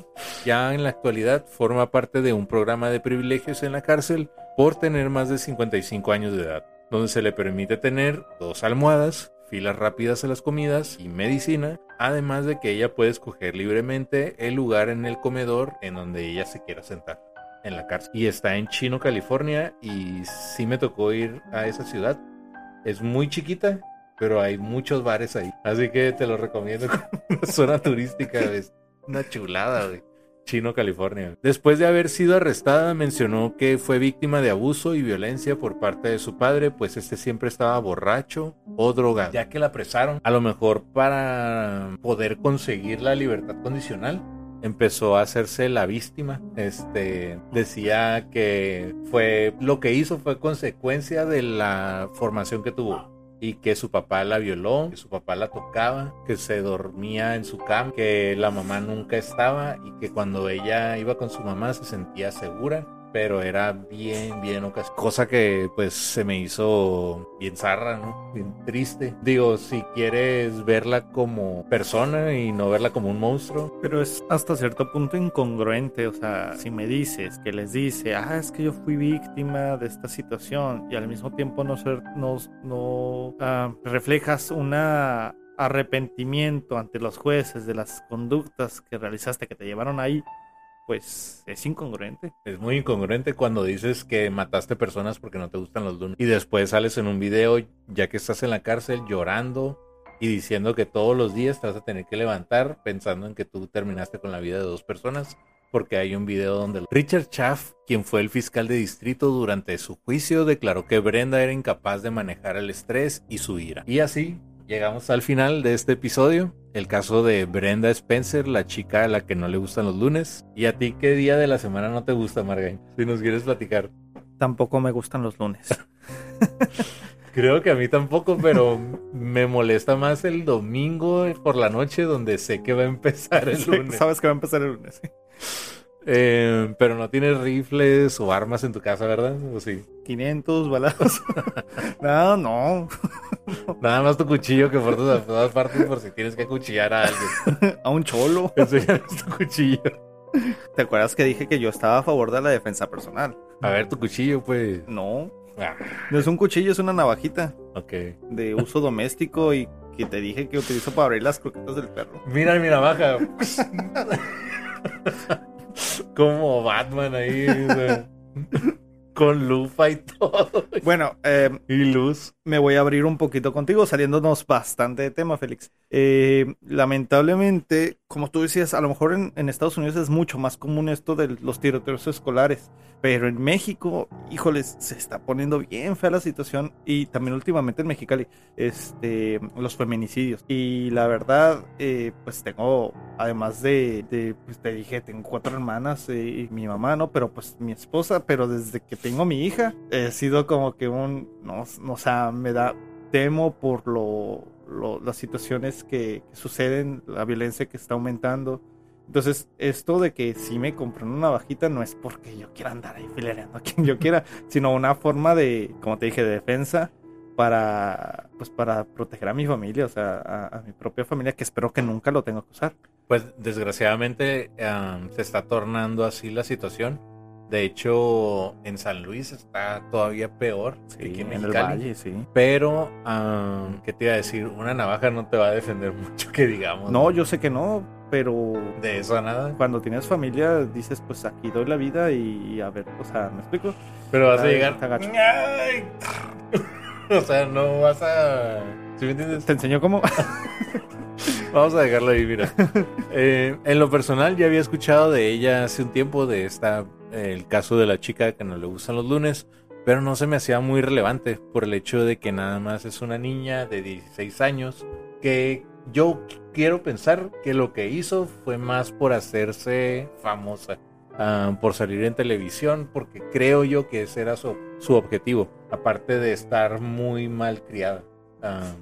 Ya en la actualidad forma parte de un programa de privilegios en la cárcel por tener más de 55 años de edad, donde se le permite tener dos almohadas, filas rápidas a las comidas y medicina, además de que ella puede escoger libremente el lugar en el comedor en donde ella se quiera sentar en la cárcel. Y está en Chino, California, y sí me tocó ir a esa ciudad. Es muy chiquita, pero hay muchos bares ahí. Así que te lo recomiendo [LAUGHS] como zona turística. Es una chulada, güey. Chino, California. Después de haber sido arrestada, mencionó que fue víctima de abuso y violencia por parte de su padre, pues este siempre estaba borracho o drogado. Ya que la apresaron, a lo mejor para poder conseguir la libertad condicional, empezó a hacerse la víctima. Este decía que fue lo que hizo fue consecuencia de la formación que tuvo y que su papá la violó, que su papá la tocaba, que se dormía en su cama, que la mamá nunca estaba y que cuando ella iba con su mamá se sentía segura. Pero era bien, bien ocasional. Cosa que pues se me hizo bien zarra, ¿no? Bien triste. Digo, si quieres verla como persona y no verla como un monstruo, Pero es hasta cierto punto incongruente, o sea, si me dices que les dice, ah, es que yo fui víctima de esta situación y al mismo tiempo no ser, no, no ah, reflejas una arrepentimiento ante los jueces de las conductas que realizaste que te llevaron ahí, pues es incongruente. Es muy incongruente cuando dices que mataste personas porque no te gustan los lunes. Y después sales en un video, ya que estás en la cárcel, llorando y diciendo que todos los días te vas a tener que levantar pensando en que tú terminaste con la vida de dos personas. Porque hay un video donde Richard Chaff, quien fue el fiscal de distrito durante su juicio, declaró que Brenda era incapaz de manejar el estrés y su ira. Y así llegamos al final de este episodio. El caso de Brenda Spencer, la chica a la que no le gustan los lunes. ¿Y a ti qué día de la semana no te gusta, Margain? Si nos quieres platicar. Tampoco me gustan los lunes. [LAUGHS] Creo que a mí tampoco, pero me molesta más el domingo por la noche donde sé que va a empezar el [LAUGHS] lunes. Sabes que va a empezar el lunes. Eh, pero no tienes rifles o armas en tu casa, ¿verdad? ¿O sí? 500 balazos. [LAUGHS] no, no. [LAUGHS] Nada más tu cuchillo que a todas partes por si tienes que acuchillar a alguien. [LAUGHS] a un cholo. Enseñar tu cuchillo. ¿Te acuerdas que dije que yo estaba a favor de la defensa personal? A ver, tu cuchillo, pues. No. Ah. No es un cuchillo, es una navajita. Ok. De uso doméstico y que te dije que utilizo para abrir las croquetas del perro. Mira mi navaja. Como Batman ahí. Con lupa y todo. Bueno, eh, y luz. Me voy a abrir un poquito contigo, saliéndonos bastante de tema, Félix. Eh, lamentablemente, como tú decías, a lo mejor en, Estados Unidos es mucho más común esto de los tiroteos escolares. Pero en México, híjoles, se está poniendo bien fea la situación. Y también últimamente en Mexicali, este, los feminicidios. Y la verdad, eh, pues tengo, además de, pues te dije, tengo cuatro hermanas y mi mamá, ¿no? Pero pues mi esposa, pero desde que tengo mi hija, he sido como que un, no, no o sea, me da, temo por lo, las situaciones que, suceden, la violencia que está aumentando. Entonces, esto de que si me compran una bajita no es porque yo quiera andar ahí filereando a quien yo quiera, [LAUGHS] sino una forma de, como te dije, de defensa para, pues para proteger a mi familia, o sea, a, mi propia familia, que espero que nunca lo tenga que usar. Pues desgraciadamente se está tornando así la situación de hecho, en San Luis está todavía peor que aquí en, el valle, sí. Pero, ¿qué te iba a decir? Una navaja no te va a defender [LAUGHS] mucho, que digamos. No, yo sé que no, pero... De eso a nada. Cuando tienes familia, dices, pues aquí doy la vida y a ver, o sea, ¿me explico? Pero vas a llegar... [LAUGHS] o sea, no vas a... ¿Sí me entiendes? ¿Te enseño cómo? [LAUGHS] Vamos a dejarlo ahí, mira. Eh, en lo personal ya había escuchado de ella hace un tiempo, de esta el caso de la chica que no le gustan los lunes, pero no se me hacía muy relevante por el hecho de que nada más es una niña de 16 años que yo quiero pensar que lo que hizo fue más por hacerse famosa, ah, por salir en televisión, porque creo yo que ese era su, objetivo, aparte de estar muy mal criada. Ah,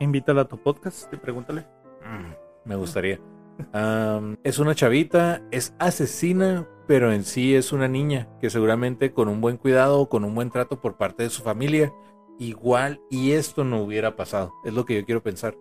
Invítala a tu podcast y pregúntale. Mm, me gustaría. es una chavita, es asesina, pero en sí es una niña que seguramente con un buen cuidado o con un buen trato por parte de su familia, igual y esto no hubiera pasado. Es lo que yo quiero pensar.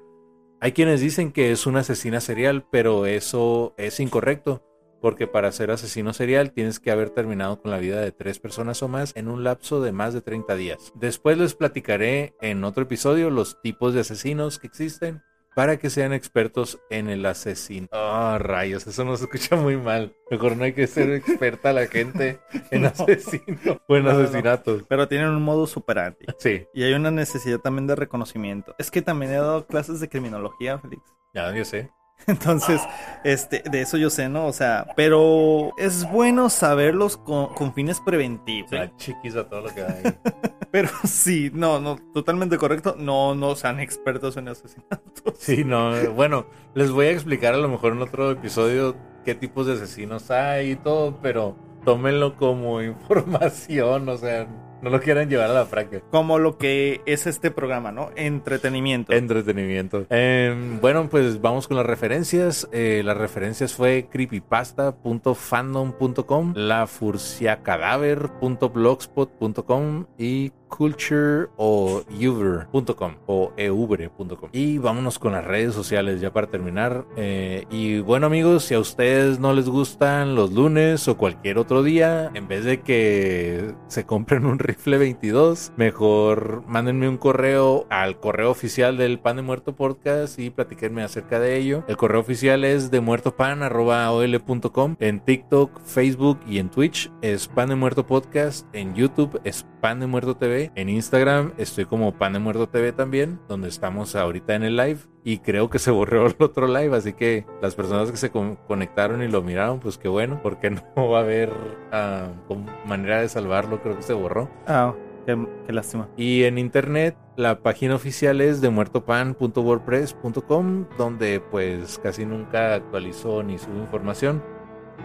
Hay quienes dicen que es una asesina serial, pero eso es incorrecto, porque para ser asesino serial tienes que haber terminado con la vida de tres personas o más en un lapso de más de 30 días. Después les platicaré en otro episodio los tipos de asesinos que existen para que sean expertos en el asesino. Oh, rayos, eso nos escucha muy mal. Mejor no hay que ser experta la gente en [LAUGHS] asesino o en asesinatos. Pero tienen un modo superante. Sí. Y hay una necesidad también de reconocimiento. Es que también he dado clases de criminología, Félix. Ya, yo sé. [LAUGHS] Entonces, este, de eso yo sé, ¿no? O sea, pero es bueno saberlos con, fines preventivos. ¿eh? chiquis a todo lo que hay. [LAUGHS] pero sí, no, no, totalmente correcto. No, no sean expertos en asesinatos. Sí, no, bueno, les voy a explicar a lo mejor en otro episodio qué tipos de asesinos hay y todo, pero tómenlo como [LAUGHS] información, o sea, no lo quieran llevar a la práctica. Como lo que es este programa, ¿no? Entretenimiento. Entretenimiento. Em, bueno, pues vamos con las referencias. Eh, las referencias fue creepypasta.fandom.com, lafurciacadáver.blogspot.com y culture o uber.com o eubre.com. Y vámonos con las redes sociales ya para terminar. Eh, y bueno amigos, si a ustedes no les gustan los lunes o cualquier otro día, en vez de que se compren un Rifle 22, mejor mándenme un correo al correo oficial del Pan de Muerto Podcast y platiquenme acerca de ello. El correo oficial es de muertopan.ol.com. En TikTok, Facebook y en Twitch es Pan de Muerto Podcast. En YouTube es Pan de Muerto TV. En Instagram estoy como Pan de Muerto TV también, donde estamos ahorita en el live. Y creo que se [LAUGHS] borró el otro live, así que las personas que se conectaron y lo miraron, pues qué bueno, porque [LAUGHS] no va a haber uh, manera de salvarlo, creo que se borró. Ah, qué, qué, lástima. Y en internet, la página oficial es de muertopan.wordpress.com, donde pues casi nunca actualizo ni subo información.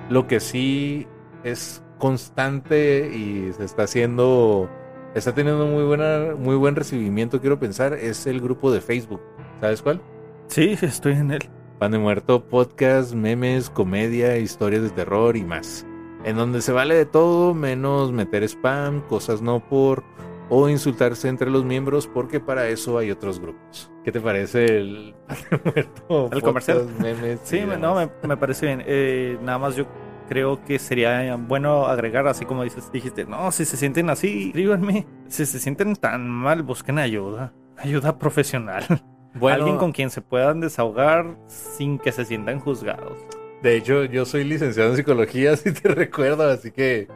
Lo que sí es constante y se está haciendo, está teniendo muy buena, muy buen recibimiento, quiero pensar, es el grupo de Facebook. ¿Sabes cuál? Sí, estoy en él. Pan de Muerto, podcast, memes, comedia, historias de terror y más. En donde se vale de todo menos meter spam, cosas no por o insultarse entre los miembros porque para eso hay otros grupos. ¿Qué te parece el [LAUGHS] Pan de Muerto? El comercial. Memes sí, no, me, me, parece bien. Eh, nada más yo creo que sería bueno agregar, así como dices, dijiste, no, si se sienten así, escríbanme. Si se sienten tan mal, busquen ayuda. Ayuda profesional. [LAUGHS] Alguien con quien se puedan desahogar sin que se sientan juzgados. De hecho, yo soy licenciado en psicología, [LAUGHS] si te recuerdo, así que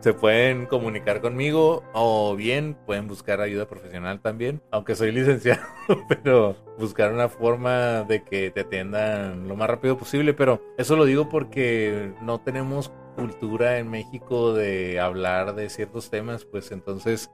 se pueden comunicar conmigo o bien pueden buscar ayuda profesional también, aunque soy licenciado, [LAUGHS] pero buscar una forma de que te atiendan lo más rápido posible, pero eso lo digo porque no tenemos cultura en México de hablar de ciertos temas, pues entonces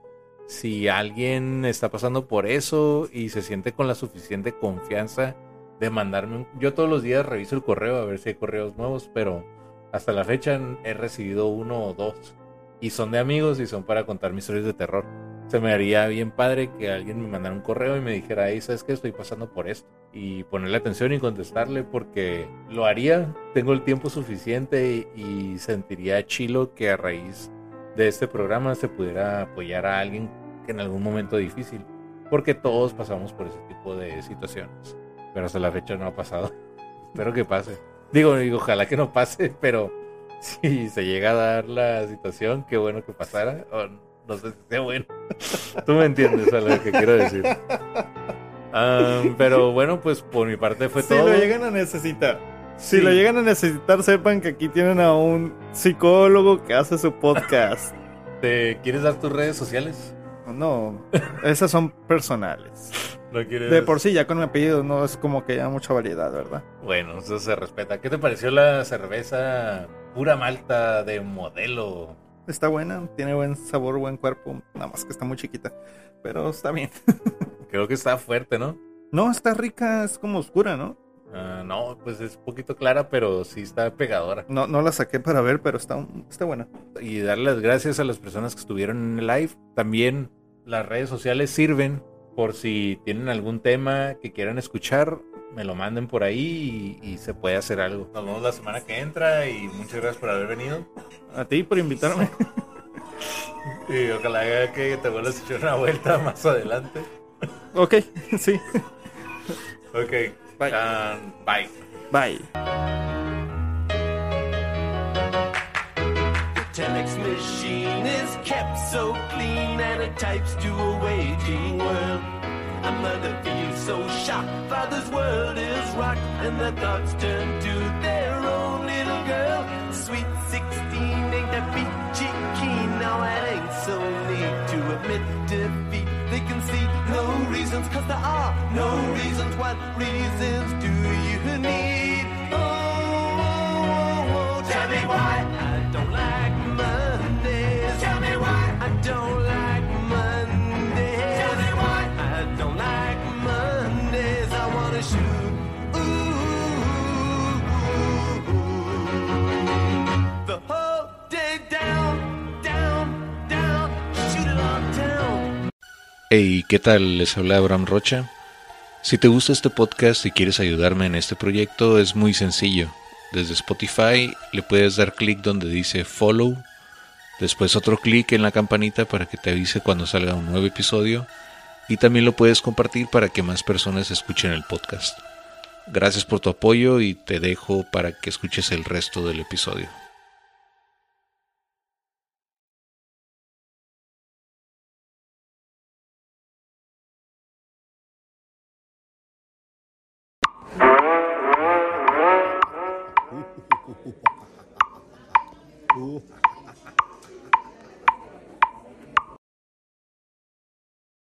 si alguien está pasando por eso y se siente con la suficiente confianza de mandarme un... Yo todos los días reviso el correo a ver si hay correos nuevos, pero hasta la fecha he recibido uno o dos. Y son de amigos y son para contar mis historias de terror. Se me haría bien padre que alguien me mandara un correo y me dijera, sabes que estoy pasando por esto. Y ponerle atención y contestarle porque lo haría. Tengo el tiempo suficiente y, y sentiría chilo que a raíz de este programa se pudiera apoyar a alguien que en algún momento difícil, porque todos pasamos por ese tipo de situaciones, pero hasta la fecha no ha pasado. [LAUGHS] Espero que pase. Digo, digo, ojalá que no pase, pero [LAUGHS] si se llega a dar la situación, qué bueno que pasara, o no sé si sea bueno. [LAUGHS] Tú me entiendes a lo que quiero decir. pero bueno, pues por mi parte fue todo. Si lo llegan a necesitar. Si lo llegan a necesitar, sepan que aquí tienen a un psicólogo que hace su podcast. [LAUGHS] ¿Te quieres dar tus redes sociales? No, esas son personales. De por sí, ya con mi apellido no es como que haya mucha variedad, ¿verdad? Bueno, eso se respeta. ¿Qué te pareció la cerveza pura malta de modelo? Está buena, tiene buen sabor, buen cuerpo, nada más que está muy chiquita, pero está bien. [LAUGHS] Creo que está fuerte, ¿no? No, está rica, es como oscura, ¿no? Ah, no, pues es poquito clara, pero sí está pegadora. No, no la saqué para ver, pero está, está buena. Y darle las gracias a las personas que estuvieron en el live. También las redes sociales sirven por si tienen algún tema que quieran escuchar, me lo manden por ahí y, se puede hacer algo. Nos vemos la semana que entra y muchas gracias por haber venido. A ti por invitarme. [LAUGHS] y ojalá que te vuelvas a echar una vuelta más adelante. Ok, sí. Ok. Bye. Um, bye. Bye. Telex machine is kept so clean and it types to a waiting world. A mother feels so shocked, father's world is rocked, and the thoughts turn to their own little girl. Sweet 16 ain't that peachy keen, now it ain't so neat to admit defeat they can see no reasons, cause there are no reasons. What reasons do you need? Hey, ¿qué tal? Les habla Abraham Rocha. Si te gusta este podcast y quieres ayudarme en este proyecto, es muy sencillo. Desde Spotify le puedes dar clic donde dice follow, después otro clic en la campanita para que te avise cuando salga un nuevo episodio y también lo puedes compartir para que más personas escuchen el podcast. Gracias por tu apoyo y te dejo para que escuches el resto del episodio.